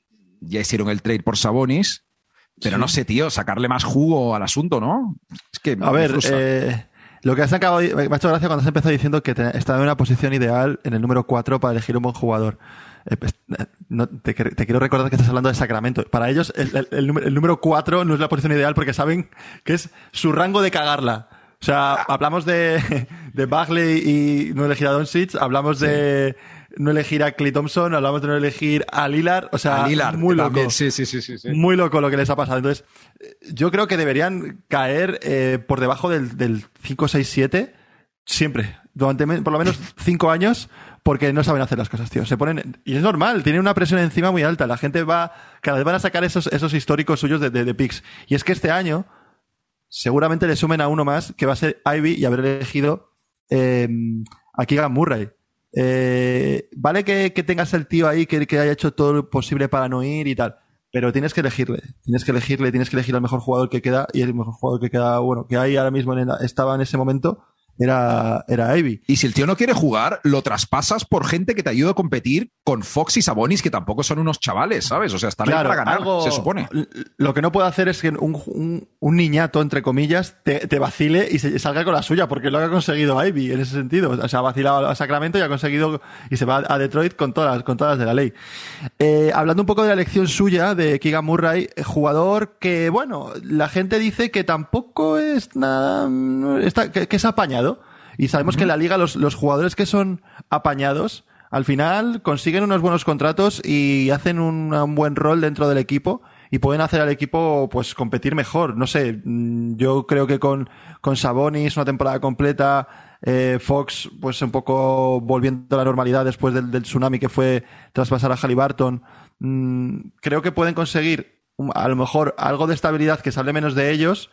Ya hicieron el trade por Sabonis. Pero Sí. no sé, tío, sacarle más jugo al asunto, ¿no? Es que A ver, eh, Lo que has acabado, me ha hecho gracia cuando has empezado diciendo que te- estaba en una posición ideal en el número 4 para elegir un buen jugador. Eh, pues, eh, no, te, quiero recordar que estás hablando de Sacramento. Para ellos, el, el- el número 4 no es la posición ideal porque saben que es su rango de cagarla. O sea, hablamos de, de Bagley y no elegir a Doncic, hablamos de no elegir a Clay Thompson, hablamos de no elegir a Lillard. O sea, Lillard, muy loco. también, sí, sí, sí, sí. Muy loco lo que les ha pasado. Entonces, yo creo que deberían caer eh, por debajo del, del 5, 6, 7 siempre. Durante por lo menos 5 años porque no saben hacer las cosas, tío. Se ponen, y es normal, tienen una presión encima muy alta. La gente va, cada vez van a sacar esos, esos históricos suyos de, de, de picks. Y es que este año, seguramente le sumen a uno más, que va a ser Ivy y haber elegido eh, a Keegan Murray. Eh, vale que, que tengas el tío ahí que, que haya hecho todo lo posible para no ir y tal, pero tienes que elegirle, tienes que elegirle, tienes que elegir al mejor jugador que queda y el mejor jugador que queda, bueno, que hay ahora mismo estaba en ese momento era, era Ivy. Y si el tío no quiere jugar, lo traspasas por gente que te ayude a competir con Fox y Sabonis, que tampoco son unos chavales, ¿sabes? O sea, están ahí para ganar, algo- se supone. Lo que no puede hacer es que un, un- un niñato, entre comillas, te, te vacile y se salga con la suya, porque es lo que ha conseguido Ivy en ese sentido. O sea, ha vacilado a Sacramento y ha conseguido y se va a Detroit con todas, con todas de la ley. Eh, hablando un poco de la elección suya de Keegan Murray, jugador que, bueno, la gente dice que tampoco es nada, está, que, que es apañado. Y sabemos que en la liga los, los jugadores que son apañados, al final consiguen unos buenos contratos y hacen un, un buen rol dentro del equipo y pueden hacer al equipo pues competir mejor. No sé, mm, yo creo que con, con Sabonis una temporada completa, eh, Fox pues un poco volviendo a la normalidad después del, del tsunami que fue traspasar a Halliburton, mm, creo que pueden conseguir um, a lo mejor algo de estabilidad que sale menos de ellos,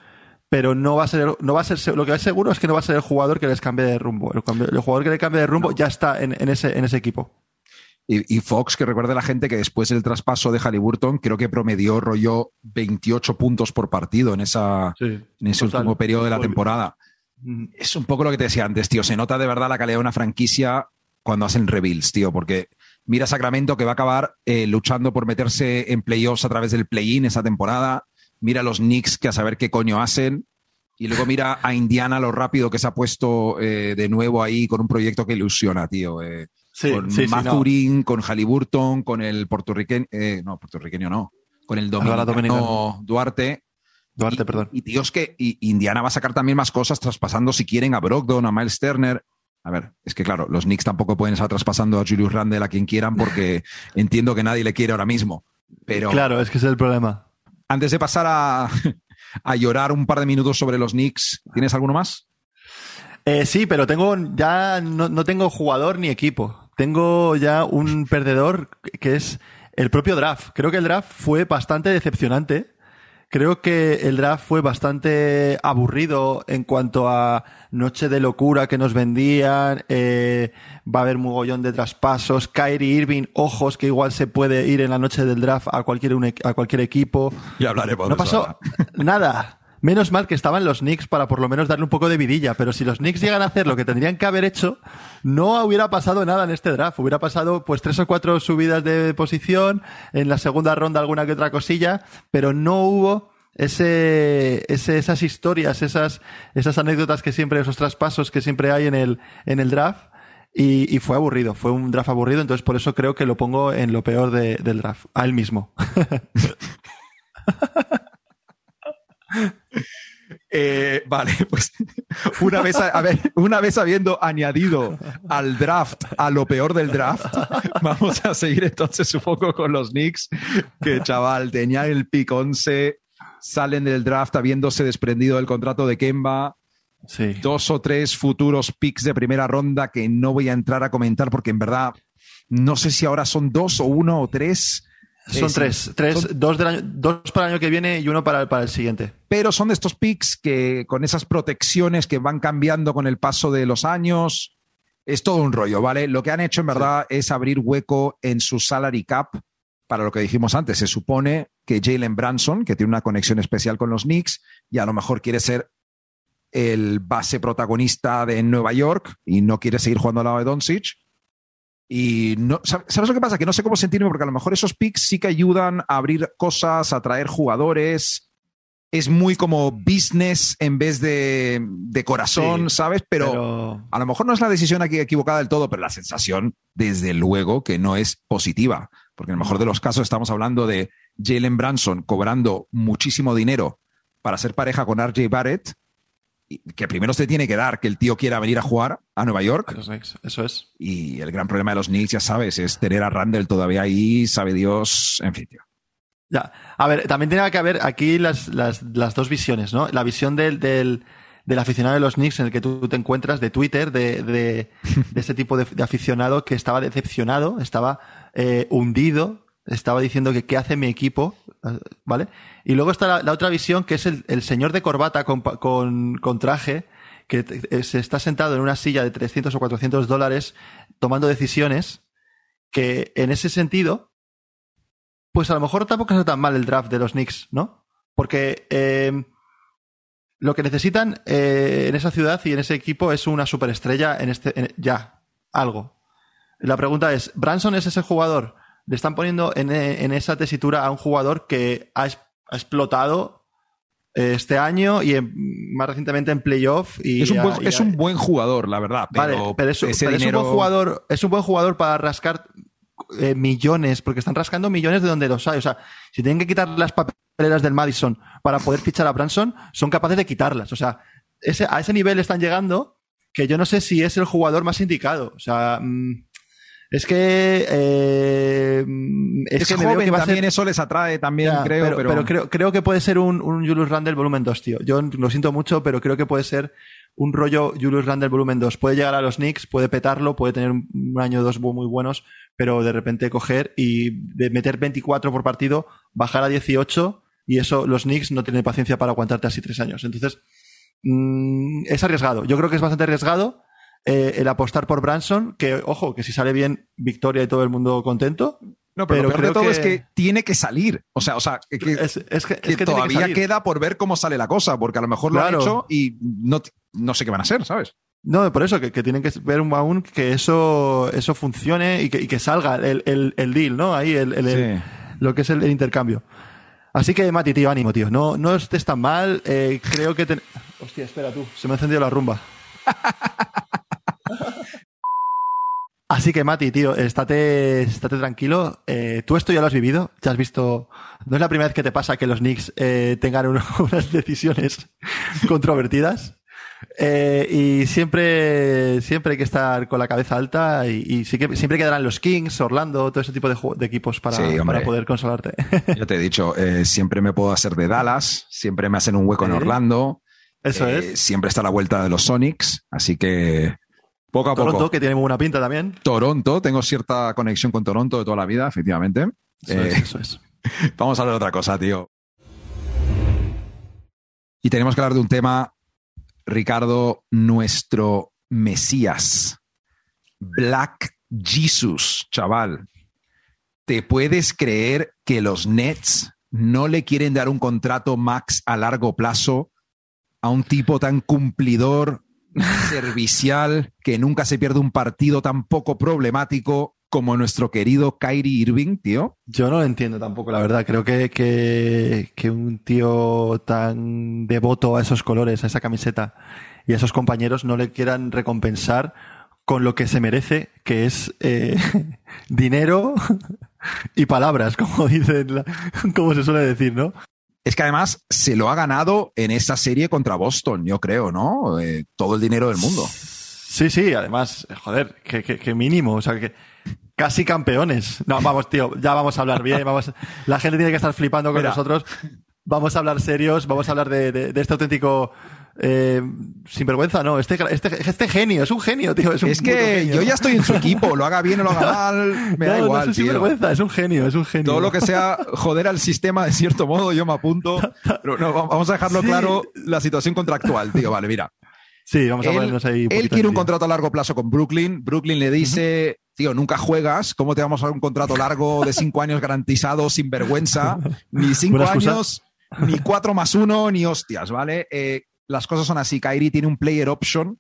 pero no va a ser, no va a ser, lo que es seguro es que no va a ser el jugador que les cambie de rumbo. El, jugador que le cambie de rumbo ya está en, en ese, en ese equipo. Y, Fox, que recuerde a la gente que después del traspaso de Halliburton, creo que promedió rollo 28 puntos por partido en, esa, en ese total. último periodo de la bien. temporada. Es un poco lo que te decía antes, tío. Se nota de verdad la calidad de una franquicia cuando hacen rebuilds, tío, porque mira Sacramento que va a acabar eh, luchando por meterse en playoffs a través del play-in esa temporada. Mira a los Knicks que a saber qué coño hacen. Y luego mira a Indiana lo rápido que se ha puesto eh, de nuevo ahí con un proyecto que ilusiona, tío. eh, Sí, con sí, sí, no. Mathurin, con Halliburton, con el puertorriqueño, eh, no, puertorriqueño no, con el dominicano dominicano. Duarte. Duarte, Y- perdón. Y tíos que y Indiana va a sacar también más cosas traspasando si quieren a Brogdon, a Miles Turner. A ver, es que claro, los Knicks tampoco pueden estar traspasando a Julius Randle a quien quieran porque [LAUGHS] entiendo que nadie le quiere ahora mismo. Pero Claro, es que ese es el problema. Antes de pasar a, [LAUGHS] a llorar un par de minutos sobre los Knicks, ¿tienes alguno más? Eh, sí, pero tengo ya no, no tengo jugador ni equipo. Tengo ya un perdedor que es el propio draft. Creo que el draft fue bastante decepcionante. Creo que el draft fue bastante aburrido en cuanto a noche de locura que nos vendían. eh, va a haber mogollón de traspasos. Kyrie Irving, ojos que igual se puede ir en la noche del draft a cualquier, un e- a cualquier equipo. Ya hablaremos No pasó nada. Menos mal que estaban los Knicks para por lo menos darle un poco de vidilla, pero si los Knicks llegan a hacer lo que tendrían que haber hecho, no hubiera pasado nada en este draft. Hubiera pasado pues tres o cuatro subidas de posición, en la segunda ronda alguna que otra cosilla, pero no hubo ese, ese- esas historias, esas, esas anécdotas que siempre, esos traspasos que siempre hay en el, en el draft. Y, y fue aburrido, fue un draft aburrido, entonces por eso creo que lo pongo en lo peor de- del draft, a él mismo. [LAUGHS] Eh, vale, [LAUGHS] pues una vez, a, a ver, una vez habiendo añadido al draft a lo peor del draft, [LAUGHS] vamos a seguir entonces un poco con los Knicks, que chaval, tenían el pick 11, salen del draft habiéndose desprendido del contrato de Kemba, Sí. dos o tres futuros picks de primera ronda que no voy a entrar a comentar porque en verdad no sé si ahora son dos o uno o tres. Son sí, tres, tres son- dos, del año- dos para el año que viene y uno para, para el siguiente. pero son de estos picks que con esas protecciones que van cambiando con el paso de los años, es todo un rollo, ¿vale? Lo que han hecho en verdad es abrir hueco en su salary cap para lo que dijimos antes. Se supone que Jalen Branson, que tiene una conexión especial con los Knicks, y a lo mejor quiere ser el base protagonista de Nueva York y no quiere seguir jugando al lado de Doncic. Y no, ¿sab- ¿sabes lo que pasa? Que no sé cómo sentirme porque a lo mejor esos picks sí que ayudan a abrir cosas, a traer jugadores, es muy como business en vez de, de corazón, Sí, ¿sabes? Pero, pero- a lo mejor no es la decisión aquí equivocada del todo, pero la sensación, desde luego, que no es positiva. Porque en el mejor de los casos estamos hablando de Jalen Branson cobrando muchísimo dinero para ser pareja con RJ Barrett, que primero se tiene que dar que el tío quiera venir a jugar a Nueva York. Los Knicks, Eso es. Y el gran problema de los Knicks, ya sabes, es tener a Randall todavía ahí, sabe Dios, en fin, tío. Ya. A ver, también tiene que haber aquí las, las, las dos visiones, ¿no? La visión del, del, del aficionado de los Knicks en el que tú te encuentras, de Twitter, de, de, de [LAUGHS] ese tipo de, de aficionado que estaba decepcionado, estaba eh, hundido, estaba diciendo que qué hace mi equipo, eh, ¿vale? Y luego está la, otra visión que es el, señor de corbata con, con, traje que eh, se está sentado en una silla de 300 o 400 dólares tomando decisiones que en ese sentido pues a lo mejor tampoco está tan mal el draft de los Knicks, ¿no? Porque eh, lo que necesitan eh, en esa ciudad y en ese equipo es una superestrella en este ya algo. La pregunta es, ¿Branson es ese jugador? Le están poniendo en, en esa tesitura a un jugador que ha, ha explotado eh, este año y en- más recientemente en playoff. Y Es un, buen, es un buen jugador, la verdad. Pero, Vale, pero, es, un buen jugador, es un buen jugador para rascar eh, millones, porque están rascando millones de donde los hay. O sea, si tienen que quitar las papeleras del Madison para poder fichar a Branson, son capaces de quitarlas. O sea, ese, a ese nivel están llegando que yo no sé si es el jugador más indicado. O sea, mm, es que eh, es, Es, que me veo joven que va a también, ser eso les atrae también, ya, creo. pero, Pero, pero creo, creo que puede ser un, un Julius Randle volumen 2, tío. Yo lo siento mucho, pero creo que puede ser un rollo Julius Randle volumen 2. Puede llegar a los Knicks, puede petarlo, puede tener un, año o dos muy buenos, pero de repente coger y de meter 24 por partido, bajar a 18 y eso los Knicks no tienen paciencia para aguantarte así tres años. Entonces, mm, es arriesgado. Yo creo que es bastante arriesgado eh, el apostar por Branson, que ojo, que si sale bien, victoria y todo el mundo contento. no, pero, pero lo peor de todo que- es que tiene que salir. O sea, o sea que, Es, es que, es que todavía queda por ver cómo sale la cosa, porque a lo mejor lo han hecho y no, no sé qué van a ser, ¿sabes? No, por eso, que, que tienen que ver un- aún que eso, eso funcione y que, y que salga el, el, el deal, ¿no? Ahí, el, el- el- Sí. lo que es el, el intercambio. Así que, Mati, tío, ánimo, tío. No, no estés tan mal. eh, creo que... ten- Hostia, espera tú. Se me ha encendido la rumba. [LAUGHS] Así que, Mati, tío, estate, estate tranquilo. Eh, tú esto ya lo has vivido. Ya has visto... No es la primera vez que te pasa que los Knicks eh, tengan un- [LAUGHS] unas decisiones controvertidas. Eh, y siempre, siempre hay que estar con la cabeza alta y, y sí que, siempre quedarán los Kings, Orlando, todo ese tipo de, equipos para, Sí, para poder consolarte. [LAUGHS] Yo te he dicho, siempre me puedo hacer de Dallas, siempre me hacen un hueco en. Orlando. Eso es. Siempre está a la vuelta de los Sonics, así que poco a Toronto, poco. que tiene muy buena pinta también. Toronto, tengo cierta conexión con Toronto de toda la vida, efectivamente. Eso Eh, es, eso es. [LAUGHS] Vamos a hablar de otra cosa, tío. Y tenemos que hablar de un tema, Ricardo, nuestro Mesías. Black Jesus, chaval. ¿Te puedes creer que los Nets no le quieren dar un contrato max a largo plazo a un tipo tan cumplidor, [LAUGHS] servicial, que nunca se pierde un partido tan poco problemático como nuestro querido Kyrie Irving, tío? Yo no lo entiendo tampoco, la verdad. Creo que, que, que un tío tan devoto a esos colores, a esa camiseta y a esos compañeros no le quieran recompensar con lo que se merece, que es eh, [LAUGHS] dinero [LAUGHS] y palabras, como dicen, como se suele decir, ¿no? Es que además se lo ha ganado en esa serie contra Boston, yo creo, ¿no? Eh, todo el dinero del mundo. Sí, sí, además, joder, que, que- que mínimo, o sea, que casi campeones. No, vamos, tío, ya vamos a hablar bien, vamos, la gente tiene que estar flipando con Mira. nosotros. Vamos a hablar serios, vamos a hablar de, de- de este auténtico eh, sinvergüenza, no, este, este, este genio, es un genio, tío, es un Es puto que genio. yo ya estoy en su equipo, lo haga bien o lo haga mal, me da igual, no es un tío. sinvergüenza, es un genio, es un genio. Todo lo que sea joder al sistema, de cierto modo, yo me apunto. Pero no, vamos a dejarlo Sí. claro, la situación contractual, tío. Vale, mira. Sí, vamos a Él, ponernos ahí. él quiere un contrato a largo plazo con Brooklyn. Brooklyn le dice, tío, nunca juegas. ¿Cómo te vamos a dar un contrato largo de cinco años garantizado sin vergüenza? Ni [LAUGHS] cinco años, ni cuatro más uno, ni hostias, ¿vale? Eh, las cosas son así. Kyrie tiene un player option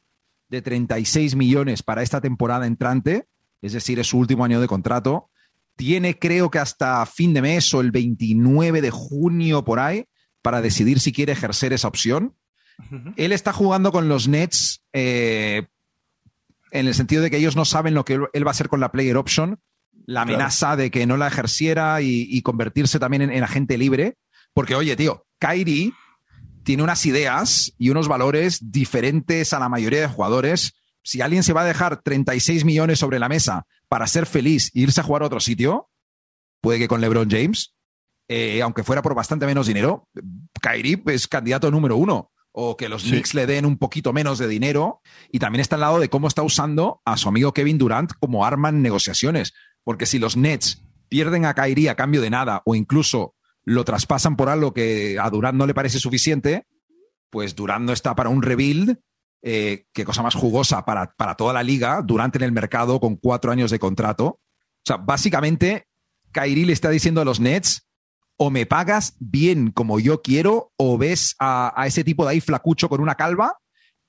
de 36 millones para esta temporada entrante. Es decir, es su último año de contrato. Tiene, creo que hasta fin de mes o el 29 de junio por ahí, para decidir si quiere ejercer esa opción. Él está jugando con los Nets eh, en el sentido de que ellos no saben lo que él va a hacer con la player option, la amenaza de que no la ejerciera y, convertirse también en, agente libre. Porque, oye, tío, Kyrie tiene unas ideas y unos valores diferentes a la mayoría de jugadores. Si alguien se va a dejar 36 millones sobre la mesa para ser feliz e irse a jugar a otro sitio, puede que con LeBron James, eh, aunque fuera por bastante menos dinero, Kyrie es candidato número uno o que los Knicks le den un poquito menos de dinero. Y también está al lado de cómo está usando a su amigo Kevin Durant como arma en negociaciones. Porque si los Nets pierden a Kyrie a cambio de nada o incluso lo traspasan por algo que a Durant no le parece suficiente, pues Durant no está para un rebuild. Eh, qué cosa más jugosa para, para toda la liga, Durant en el mercado con cuatro años de contrato. O sea, básicamente, Kyrie le está diciendo a los Nets, o me pagas bien como yo quiero, o ves a, ese tipo de ahí flacucho con una calva,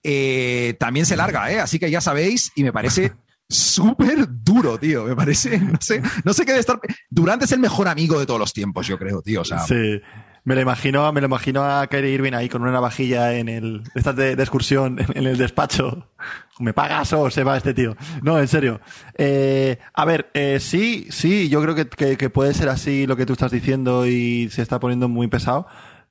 eh, también se larga, ¿eh? Así que ya sabéis, y me parece [LAUGHS] súper duro, tío. Me parece, [LAUGHS] no sé, no sé qué debe estar. Durant es el mejor amigo de todos los tiempos, yo creo, tío. O sea, sí. Me lo imagino, me lo imagino a Kyrie Irving ahí con una navajilla en el, estas de, excursión en, el despacho. ¿Me pagas o se va este tío? No, en serio. Eh, a ver, eh, sí, sí, yo creo que, que, puede ser así lo que tú estás diciendo y se está poniendo muy pesado.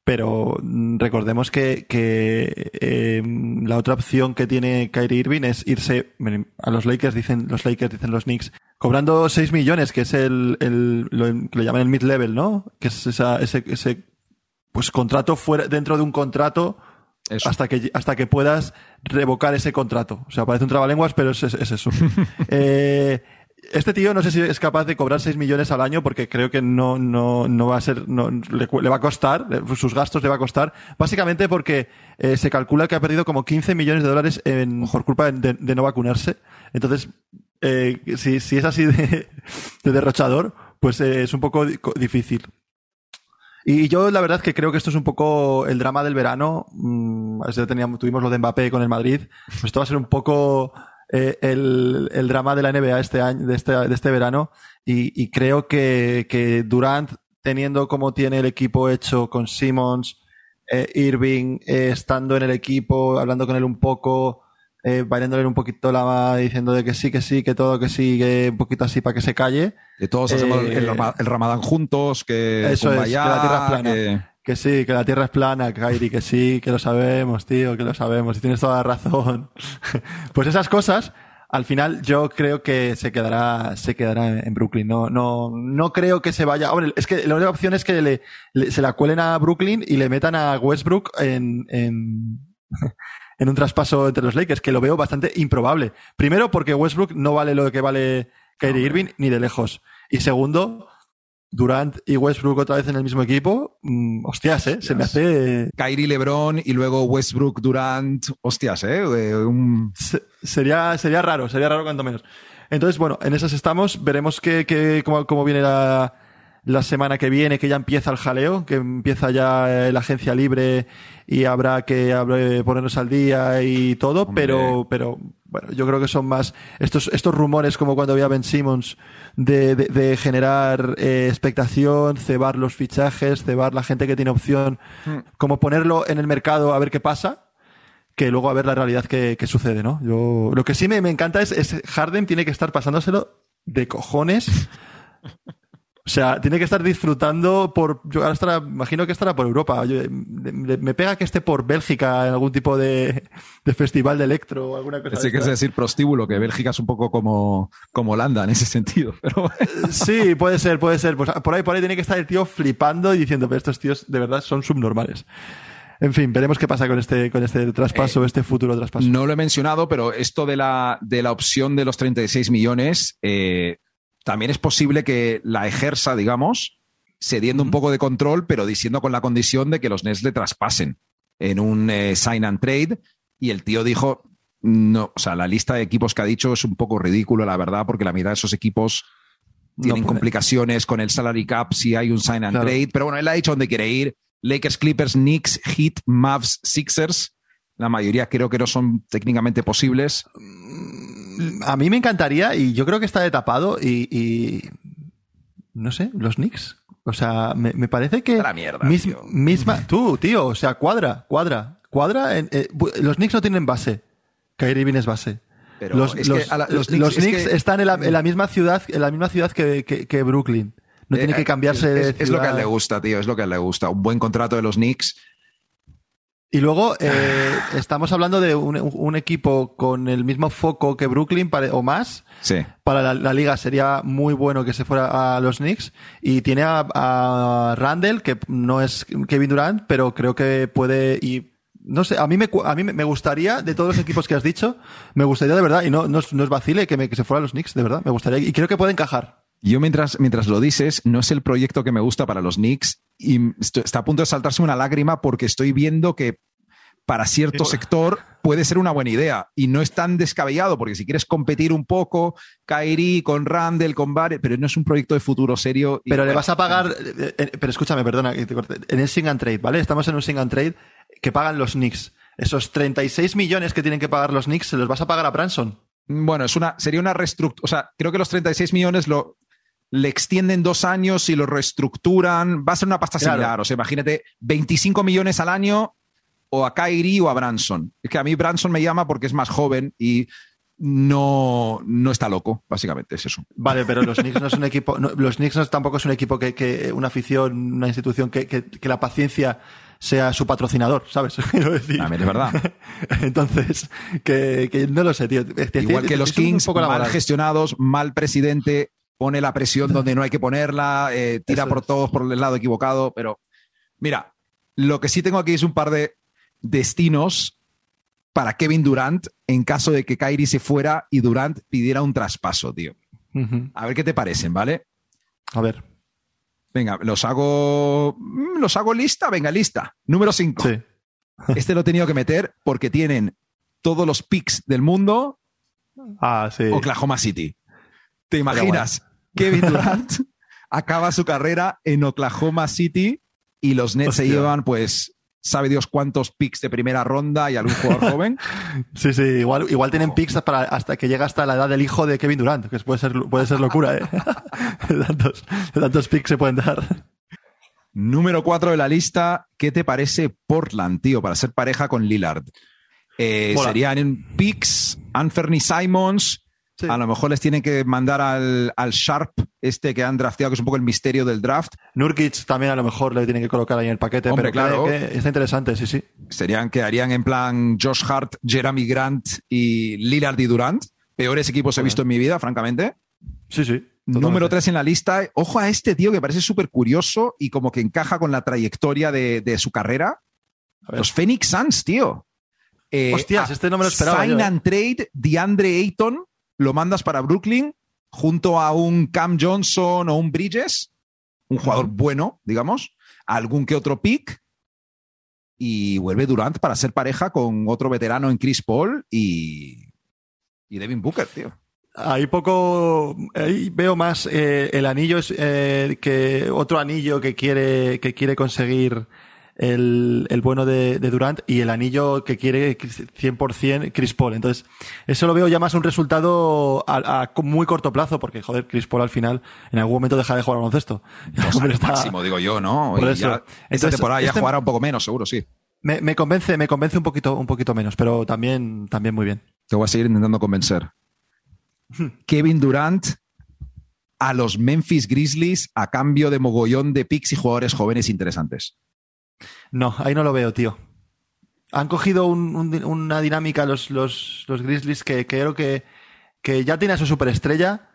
Pero recordemos que, que em, la otra opción que tiene Kyrie Irving es irse a los Lakers, dicen los Lakers, dicen los Knicks, cobrando 6 millones, que es el, el lo que le llaman el mid-level, ¿no? Que es esa, ese, ese pues contrato fuera, dentro de un contrato hasta que hasta que puedas revocar ese contrato. O sea, parece un trabalenguas, pero es, es eso. [LAUGHS] eh, este tío no sé si es capaz de cobrar 6 millones al año porque creo que no, no, no va a ser, no, le, va a costar, sus gastos le va a costar, básicamente porque eh, se calcula que ha perdido como 15 millones de dólares en, por culpa de, de, no vacunarse. Entonces, eh, si, si es así de, de derrochador, pues eh, es un poco difícil. Y yo la verdad que creo que esto es un poco el drama del verano. Mm, teníamos, tuvimos lo de Mbappé con el Madrid. Pues esto va a ser un poco eh, el, el, drama de la NBA este año, de este, de este verano. Y, y creo que, que, Durant, teniendo como tiene el equipo hecho con Simmons, eh, Irving, eh, estando en el equipo, hablando con él un poco, eh, bailándole un poquito la mano, diciendo de que sí, que sí, que todo, que sí, que un poquito así para que se calle. Que todos hacemos el, eh, Ramadán juntos, que, eso es, que la tierra es plana. Que... sí, que la tierra es plana, Kairi, que sí, que lo sabemos, tío, que lo sabemos, y tienes toda la razón. [LAUGHS] pues esas cosas, al final yo creo que se quedará, se quedará en Brooklyn. No, no, no creo que se vaya. Hombre, es que la única opción es que le, se la cuelen a Brooklyn y le metan a Westbrook en, en, [LAUGHS] en un traspaso entre los Lakers, que lo veo bastante improbable. Primero, porque Westbrook no vale lo que vale Kyrie Irving ni de lejos. Y segundo, Durant y Westbrook otra vez en el mismo equipo, mm, hostias, ¿eh? Se me hace... Kyrie LeBron y luego Westbrook Durant, hostias, ¿eh? sería, sería raro, sería raro cuanto menos. Entonces, bueno, en esas estamos, veremos qué, cómo, cómo viene la, la semana que viene, que ya empieza el jaleo, que empieza ya eh, la agencia libre y habrá que ponernos al día y todo, pero, pero bueno, yo creo que son más estos, estos rumores como cuando había Ben Simmons de, de, generar eh, expectación, cebar los fichajes, cebar la gente que tiene opción, hmm. como ponerlo en el mercado a ver qué pasa que luego a ver la realidad que, que sucede, ¿no? Yo, lo que sí me, me encanta es, es Harden tiene que estar pasándoselo de cojones [LAUGHS] O sea, tiene que estar disfrutando por. Yo ahora estará, imagino que estará por Europa. me pega que esté por Bélgica en algún tipo de, festival de electro o alguna cosa así. que es decir prostíbulo, que Bélgica es un poco como, como Holanda en ese sentido. [LAUGHS] Pero Sí, puede ser, puede ser. Pues por ahí, por ahí tiene que estar el tío flipando y diciendo, pero estos tíos de verdad son subnormales. En fin, veremos qué pasa con este, con este traspaso, eh, este futuro traspaso. No lo he mencionado, pero esto de la, de la opción de los 36 millones, eh, también es posible que la ejerza, digamos, cediendo un poco de control, pero diciendo con la condición de que los Nets le traspasen en un eh, sign and trade. Y el tío dijo, no, o sea, la lista de equipos que ha dicho es un poco ridículo, la verdad, porque la mitad de esos equipos tienen complicaciones con el salary cap si hay un sign and trade. Pero bueno, él ha dicho dónde quiere ir. Lakers, Clippers, Knicks, Heat, Mavs, Sixers. La mayoría creo que no son técnicamente posibles. A mí me encantaría, y yo creo que está de tapado, y, no sé, los Knicks. O sea, me, me parece que. La mierda, mis- tío. misma. Tú, tío, o sea, cuadra, cuadra. Cuadra. en- eh, los Knicks no tienen base. Kyrie Irving es base. Pero los es que los- a la- los los Knicks- es Knicks que- están en la, en la misma ciudad, en la misma ciudad que, que- que Brooklyn. No tiene Eh, que cambiarse de es, es lo que a él le gusta, tío. Es lo que a él le gusta. Un buen contrato de los Knicks. Y luego eh, [LAUGHS] estamos hablando de un, un equipo con el mismo foco que Brooklyn pare- o más. Sí. Para la, la liga sería muy bueno que se fuera a los Knicks. Y tiene a, a Randall, que no es Kevin Durant, pero creo que puede. Y no sé, a mí me, a mí me me gustaría, de todos los equipos que has dicho, me gustaría de verdad, y no, no, es, no es vacile, que, me- que se fuera a los Knicks, de verdad, me gustaría. Y creo que puede encajar. Yo mientras, mientras lo dices, no es el proyecto que me gusta para los Knicks y está a punto de saltarse una lágrima porque estoy viendo que para cierto sector puede ser una buena idea y no es tan descabellado porque si quieres competir un poco, Kyrie con Randall, con Barrett, pero no es un proyecto de futuro serio. y Pero le vas a pagar, eh, eh, pero escúchame, perdona, que te corte. en el sing and trade, ¿vale? Estamos en un sing and trade que pagan los Knicks. Esos 36 millones que tienen que pagar los Knicks, se los vas a pagar a Branson. Bueno, es una, sería una reestructuración. O sea, creo que los 36 millones lo, le extienden dos años y lo reestructuran. Va a ser una pasta Claro. similar. O sea, imagínate 25 millones al año o a Kyrie o a Branson. Es que a mí Branson me llama porque es más joven y no, no está loco, básicamente, es eso. Vale, pero los Knicks no es un equipo, no, los Knicks no- tampoco es un equipo que, que una afición, una institución que, que, que la paciencia sea su patrocinador, ¿sabes? [LAUGHS] Quiero decir. También es verdad. [LAUGHS] Entonces, que, no lo sé, tío. Igual que los Kings, mal gestionados, mal presidente, pone la presión donde no hay que ponerla, eh, tira Eso por es. todos por el lado equivocado, pero mira, lo que sí tengo aquí es un par de destinos para Kevin Durant en caso de que Kyrie se fuera y Durant pidiera un traspaso, tío. A ver qué te parecen, ¿vale? A ver, Venga, los hago. mm, Los hago lista, venga, lista. Número 5. sí. [LAUGHS] Este lo he tenido que meter porque tienen todos los picks del mundo Ah, sí. Oklahoma City. ¿Te imaginas? Kevin [LAUGHS] Durant acaba su carrera en Oklahoma City y los Nets se llevan, pues, sabe Dios cuántos picks de primera ronda y algún jugador [LAUGHS] joven. Sí, sí, igual, igual tienen picks para hasta que llega hasta la edad del hijo de Kevin Durant, que puede ser, puede ser locura, ¿eh? [LAUGHS] Tantos, tantos picks se pueden dar. Número 4 de la lista. ¿Qué te parece Portland, tío, para ser pareja con Lillard? Eh, serían picks, Anthony Simons. Sí. A lo mejor les tienen que mandar al, al Sharp, este que han drafteado, que es un poco el misterio del draft. Nurkic también a lo mejor le tienen que colocar ahí en el paquete, Hombre, pero claro. que- que está interesante, sí, sí. serían, quedarían en plan Josh Hart, Jeremy Grant y Lillard y Durant. Peores equipos he visto en mi vida, francamente. Sí, sí. Número totalmente. 3 en la lista. Ojo a este tío que parece súper curioso y como que encaja con la trayectoria de, de su carrera. Los Phoenix Suns, tío. Eh, Hostias, este no me lo esperaba Sign yo, eh. and trade DeAndre Ayton. Lo mandas para Brooklyn junto a un Cam Johnson o un Bridges. Un jugador bueno, digamos. Algún que otro pick. Y vuelve Durant para ser pareja con otro veterano en Chris Paul y, y Devin Booker, tío. Ahí poco, ahí veo más eh, el anillo es eh, que otro anillo que quiere que quiere conseguir el, el bueno de, de Durant y el anillo que quiere 100% Chris Paul. Entonces, eso lo veo ya más un resultado a, a muy corto plazo porque joder, Chris Paul al final en algún momento deja de jugar al baloncesto. [LAUGHS] Está- máximo, digo yo, ¿no? Por eso. ya- esta Entonces, temporada ya este- jugará un poco menos, seguro, sí. me, me convence, me convence un poquito, un poquito menos, pero también, también muy bien. Te voy a seguir intentando convencer. Kevin Durant a los Memphis Grizzlies a cambio de mogollón de picks y jugadores jóvenes interesantes. No, ahí no lo veo, tío. Han cogido un- un- una dinámica los, los, los Grizzlies que, que creo que, que ya tiene a su superestrella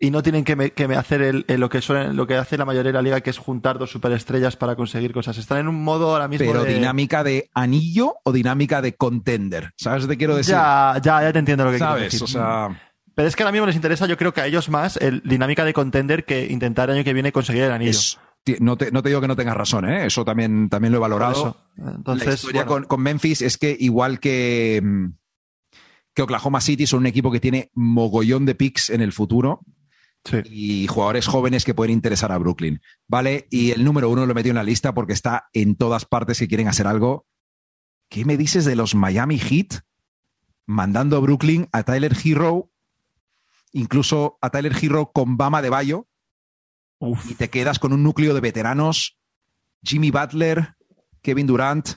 y no tienen que, me- que me hacer el- el- lo, que suelen- lo que hace la mayoría de la liga, que es juntar dos superestrellas para conseguir cosas. Están en un modo ahora mismo Pero de- dinámica de anillo o dinámica de contender. ¿Sabes qué quiero decir? Ya, ya, ya te entiendo lo que quieres ¿Sabes? decir. O sea, Pero es que ahora mismo les interesa, yo creo que a ellos más, el dinámica de contender que intentar el año que viene conseguir el anillo. es- no, te, no te digo que no tengas razón, ¿eh? Eso también, también lo he valorado. eso. la Entonces, historia bueno, con, con Memphis es que igual que, mm, que Oklahoma City son un equipo que tiene mogollón de picks en el futuro sí. y jugadores jóvenes que pueden interesar a Brooklyn. ¿Vale? Y el número uno lo he metido en la lista porque está en todas partes que quieren hacer algo. ¿Qué me dices de los Miami Heat mandando a Brooklyn a Tyler Hero, incluso a Tyler Hero con Bama de Bayo? Y te quedas con un núcleo de veteranos, Jimmy Butler, Kevin Durant,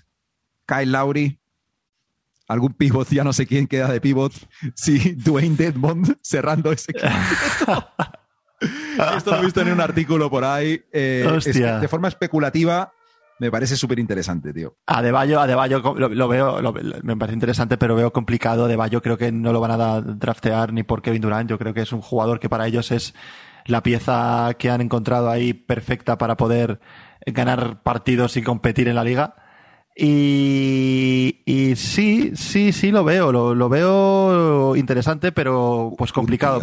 Kyle Lowry, algún pivot, ya no sé quién queda de pivot, sí, [LAUGHS] Dwayne Dedmond cerrando ese [LAUGHS] Esto lo he visto en un artículo por ahí. Eh, de forma especulativa, me parece súper interesante, tío. A Deballo, a lo, veo, me parece interesante, pero veo complicado. Deballo creo que no lo van a draftear ni por Kevin Durant. Yo creo que es un jugador que para ellos es la pieza que han encontrado ahí perfecta para poder ganar partidos y competir en la liga. Y, y sí, sí, sí lo veo, lo, veo interesante, pero pues complicado.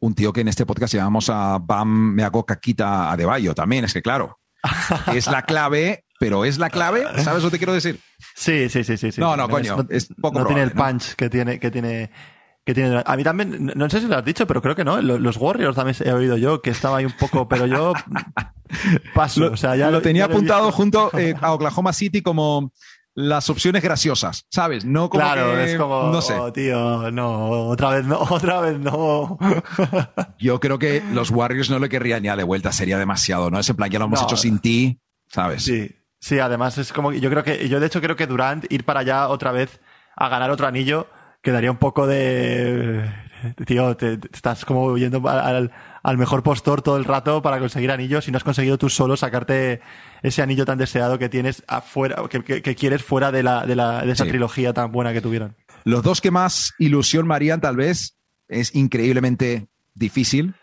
Un tío, que en este podcast llamamos a Bam Meago Caquita a Deballo también, es que claro, es la clave, pero es la clave, ¿sabes lo que te quiero decir? Sí, sí, sí, sí. No, no, coño, no, es poco No tiene el punch que tiene, que tiene que tiene. A mí también, no sé si lo has dicho, pero creo que no. Los Warriors también he oído yo, que estaba ahí un poco, pero yo [LAUGHS] paso. Lo, o sea, ya lo tenía apuntado junto [LAUGHS] eh, a Oklahoma City como las opciones graciosas, ¿sabes? No como claro, es como, no sé. Oh, tío, no, otra vez no, [LAUGHS] otra vez no. Yo creo que los Warriors no le querrían ya de vuelta, sería demasiado, ¿no? Ese plan ya lo hemos hecho sin ti, ¿sabes? Sí, sí, además es como, yo creo que, yo de hecho creo que Durant ir para allá otra vez a ganar otro anillo quedaría un poco de... Tío, te, estás como yendo al, al, mejor postor todo el rato para conseguir anillos y no has conseguido tú solo sacarte ese anillo tan deseado que tienes afuera, que, que, quieres fuera de, la, de, la, de esa trilogía tan buena que tuvieron. Los dos que más ilusión marían tal vez es increíblemente difícil.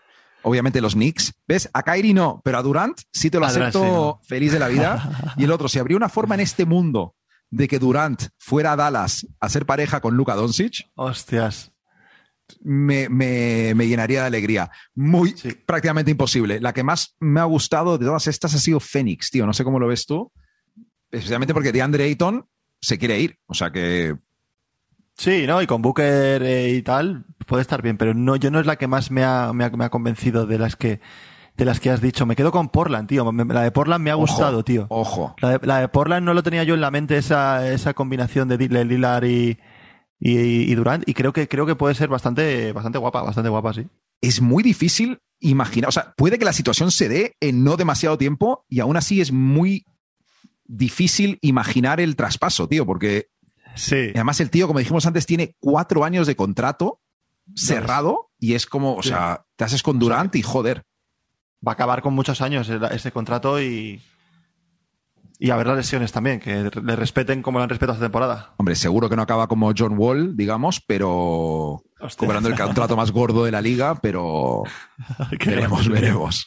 Obviamente los Knicks. ¿Ves? A Kyrie no, pero a Durant sí te lo acepto feliz de la vida. [LAUGHS] y el otro, si habría una forma en este mundo de que Durant fuera a Dallas a ser pareja con Luka Doncic. Hostias. Me, llenaría de alegría. Muy prácticamente imposible. La que más me ha gustado de todas estas ha sido Phoenix, tío. No sé cómo lo ves tú. Especialmente porque DeAndre Ayton se quiere ir. O sea que. Sí, ¿no? Y con Booker eh, y tal, puede estar bien, pero no, yo no es la que más me ha, me ha convencido de las que de las que has dicho. Me quedo con Portland, tío. la de Portland me ha gustado, tío. Ojo. La de, la de, Portland no lo tenía yo en la mente, esa, esa combinación de Lillard y, y, Durant, y creo que, creo que puede ser bastante, bastante guapa, bastante guapa, sí. Es muy difícil imaginar, o sea, puede que la situación se dé en no demasiado tiempo y aún así es muy difícil imaginar el traspaso, tío, porque sí. además el tío, como dijimos antes, tiene cuatro años de contrato cerrado y es como, o sea, te haces con Durant y joder va a acabar con muchos años este contrato y, y a ver las lesiones también, que le respeten como le han respetado esta temporada. Hombre, seguro que no acaba como John Wall, digamos, pero cobrando el contrato más gordo de la liga, pero [LAUGHS] veremos, veremos.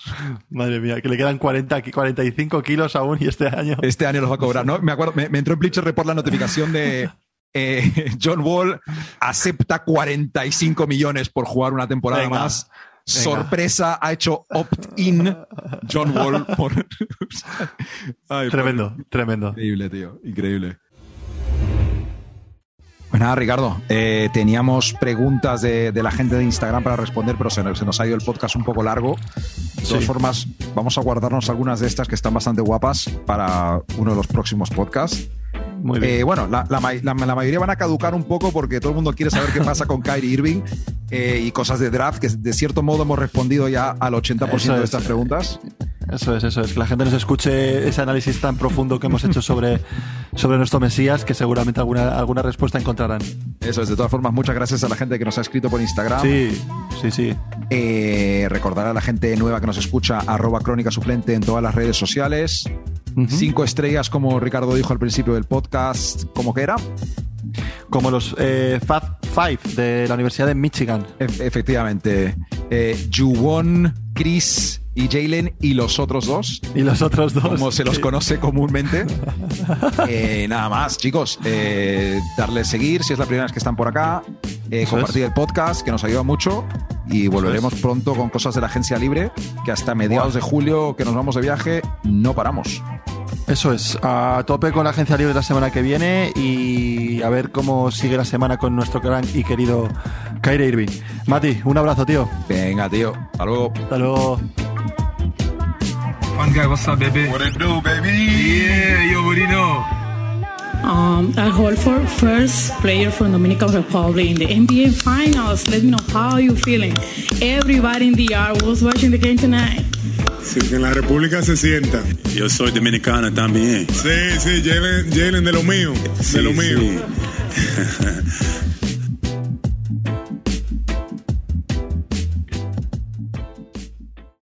Madre mía, que le quedan 40, 45 kilos aún y este año. Este año los va a cobrar, ¿no? Me acuerdo, me, entró en Bleacher Report la notificación de eh, [LAUGHS] John Wall acepta 45 millones por jugar una temporada más sorpresa, ha hecho opt-in John Wall por... tremendo, tremendo. Increíble, tío, increíble. Pues nada, Ricardo, eh, teníamos preguntas de, la gente de Instagram para responder, pero se nos, ha ido el podcast un poco largo. De todas formas, vamos a guardarnos algunas de estas que están bastante guapas para uno de los próximos podcasts. Eh, bueno, la, mayoría van a caducar un poco porque todo el mundo quiere saber qué pasa con Kyrie Irving eh, y cosas de draft, que de cierto modo hemos respondido ya al 80% de estas preguntas. Eso es, eso es. Que la gente nos escuche ese análisis tan profundo que hemos hecho sobre, sobre nuestro Mesías, que seguramente alguna, alguna respuesta encontrarán. Eso es. De todas formas, muchas gracias a la gente que nos ha escrito por Instagram. Sí, sí, sí. Eh, recordar a la gente nueva que nos escucha, arroba crónica suplente en todas las redes sociales. Cinco estrellas, como Ricardo dijo al principio del podcast, ¿cómo que era? Como los eh, Fab Five de la Universidad de Michigan. efectivamente. Eh, Juwon, Chris y Jalen y los otros dos. Y los otros dos. Como se los conoce comúnmente. [LAUGHS] Eh, nada más, chicos. Eh, darle seguir si es la primera vez que están por acá. Eh, compartir el podcast, que nos ayuda mucho. Y volveremos pronto con cosas de la agencia libre, que hasta mediados de julio que nos vamos de viaje, no paramos. Eso es, a tope con la agencia libre la semana que viene y a ver cómo sigue la semana con nuestro gran y querido Kyrie Irving. Mati, un abrazo, tío. Venga, tío. Hasta luego. Hasta luego. One guy, what's up, baby? What it do, baby? Yeah, you already know. Um, Al Horford, first player from Dominican Republic in the NBA Finals. Let me know how you feeling. Everybody in the yard was watching the game tonight. Sí, que en la República se sienta. Yo soy dominicana también. Sí, sí, Jalen, Jalen de lo mío. Sí, de lo mío. sí. [LAUGHS]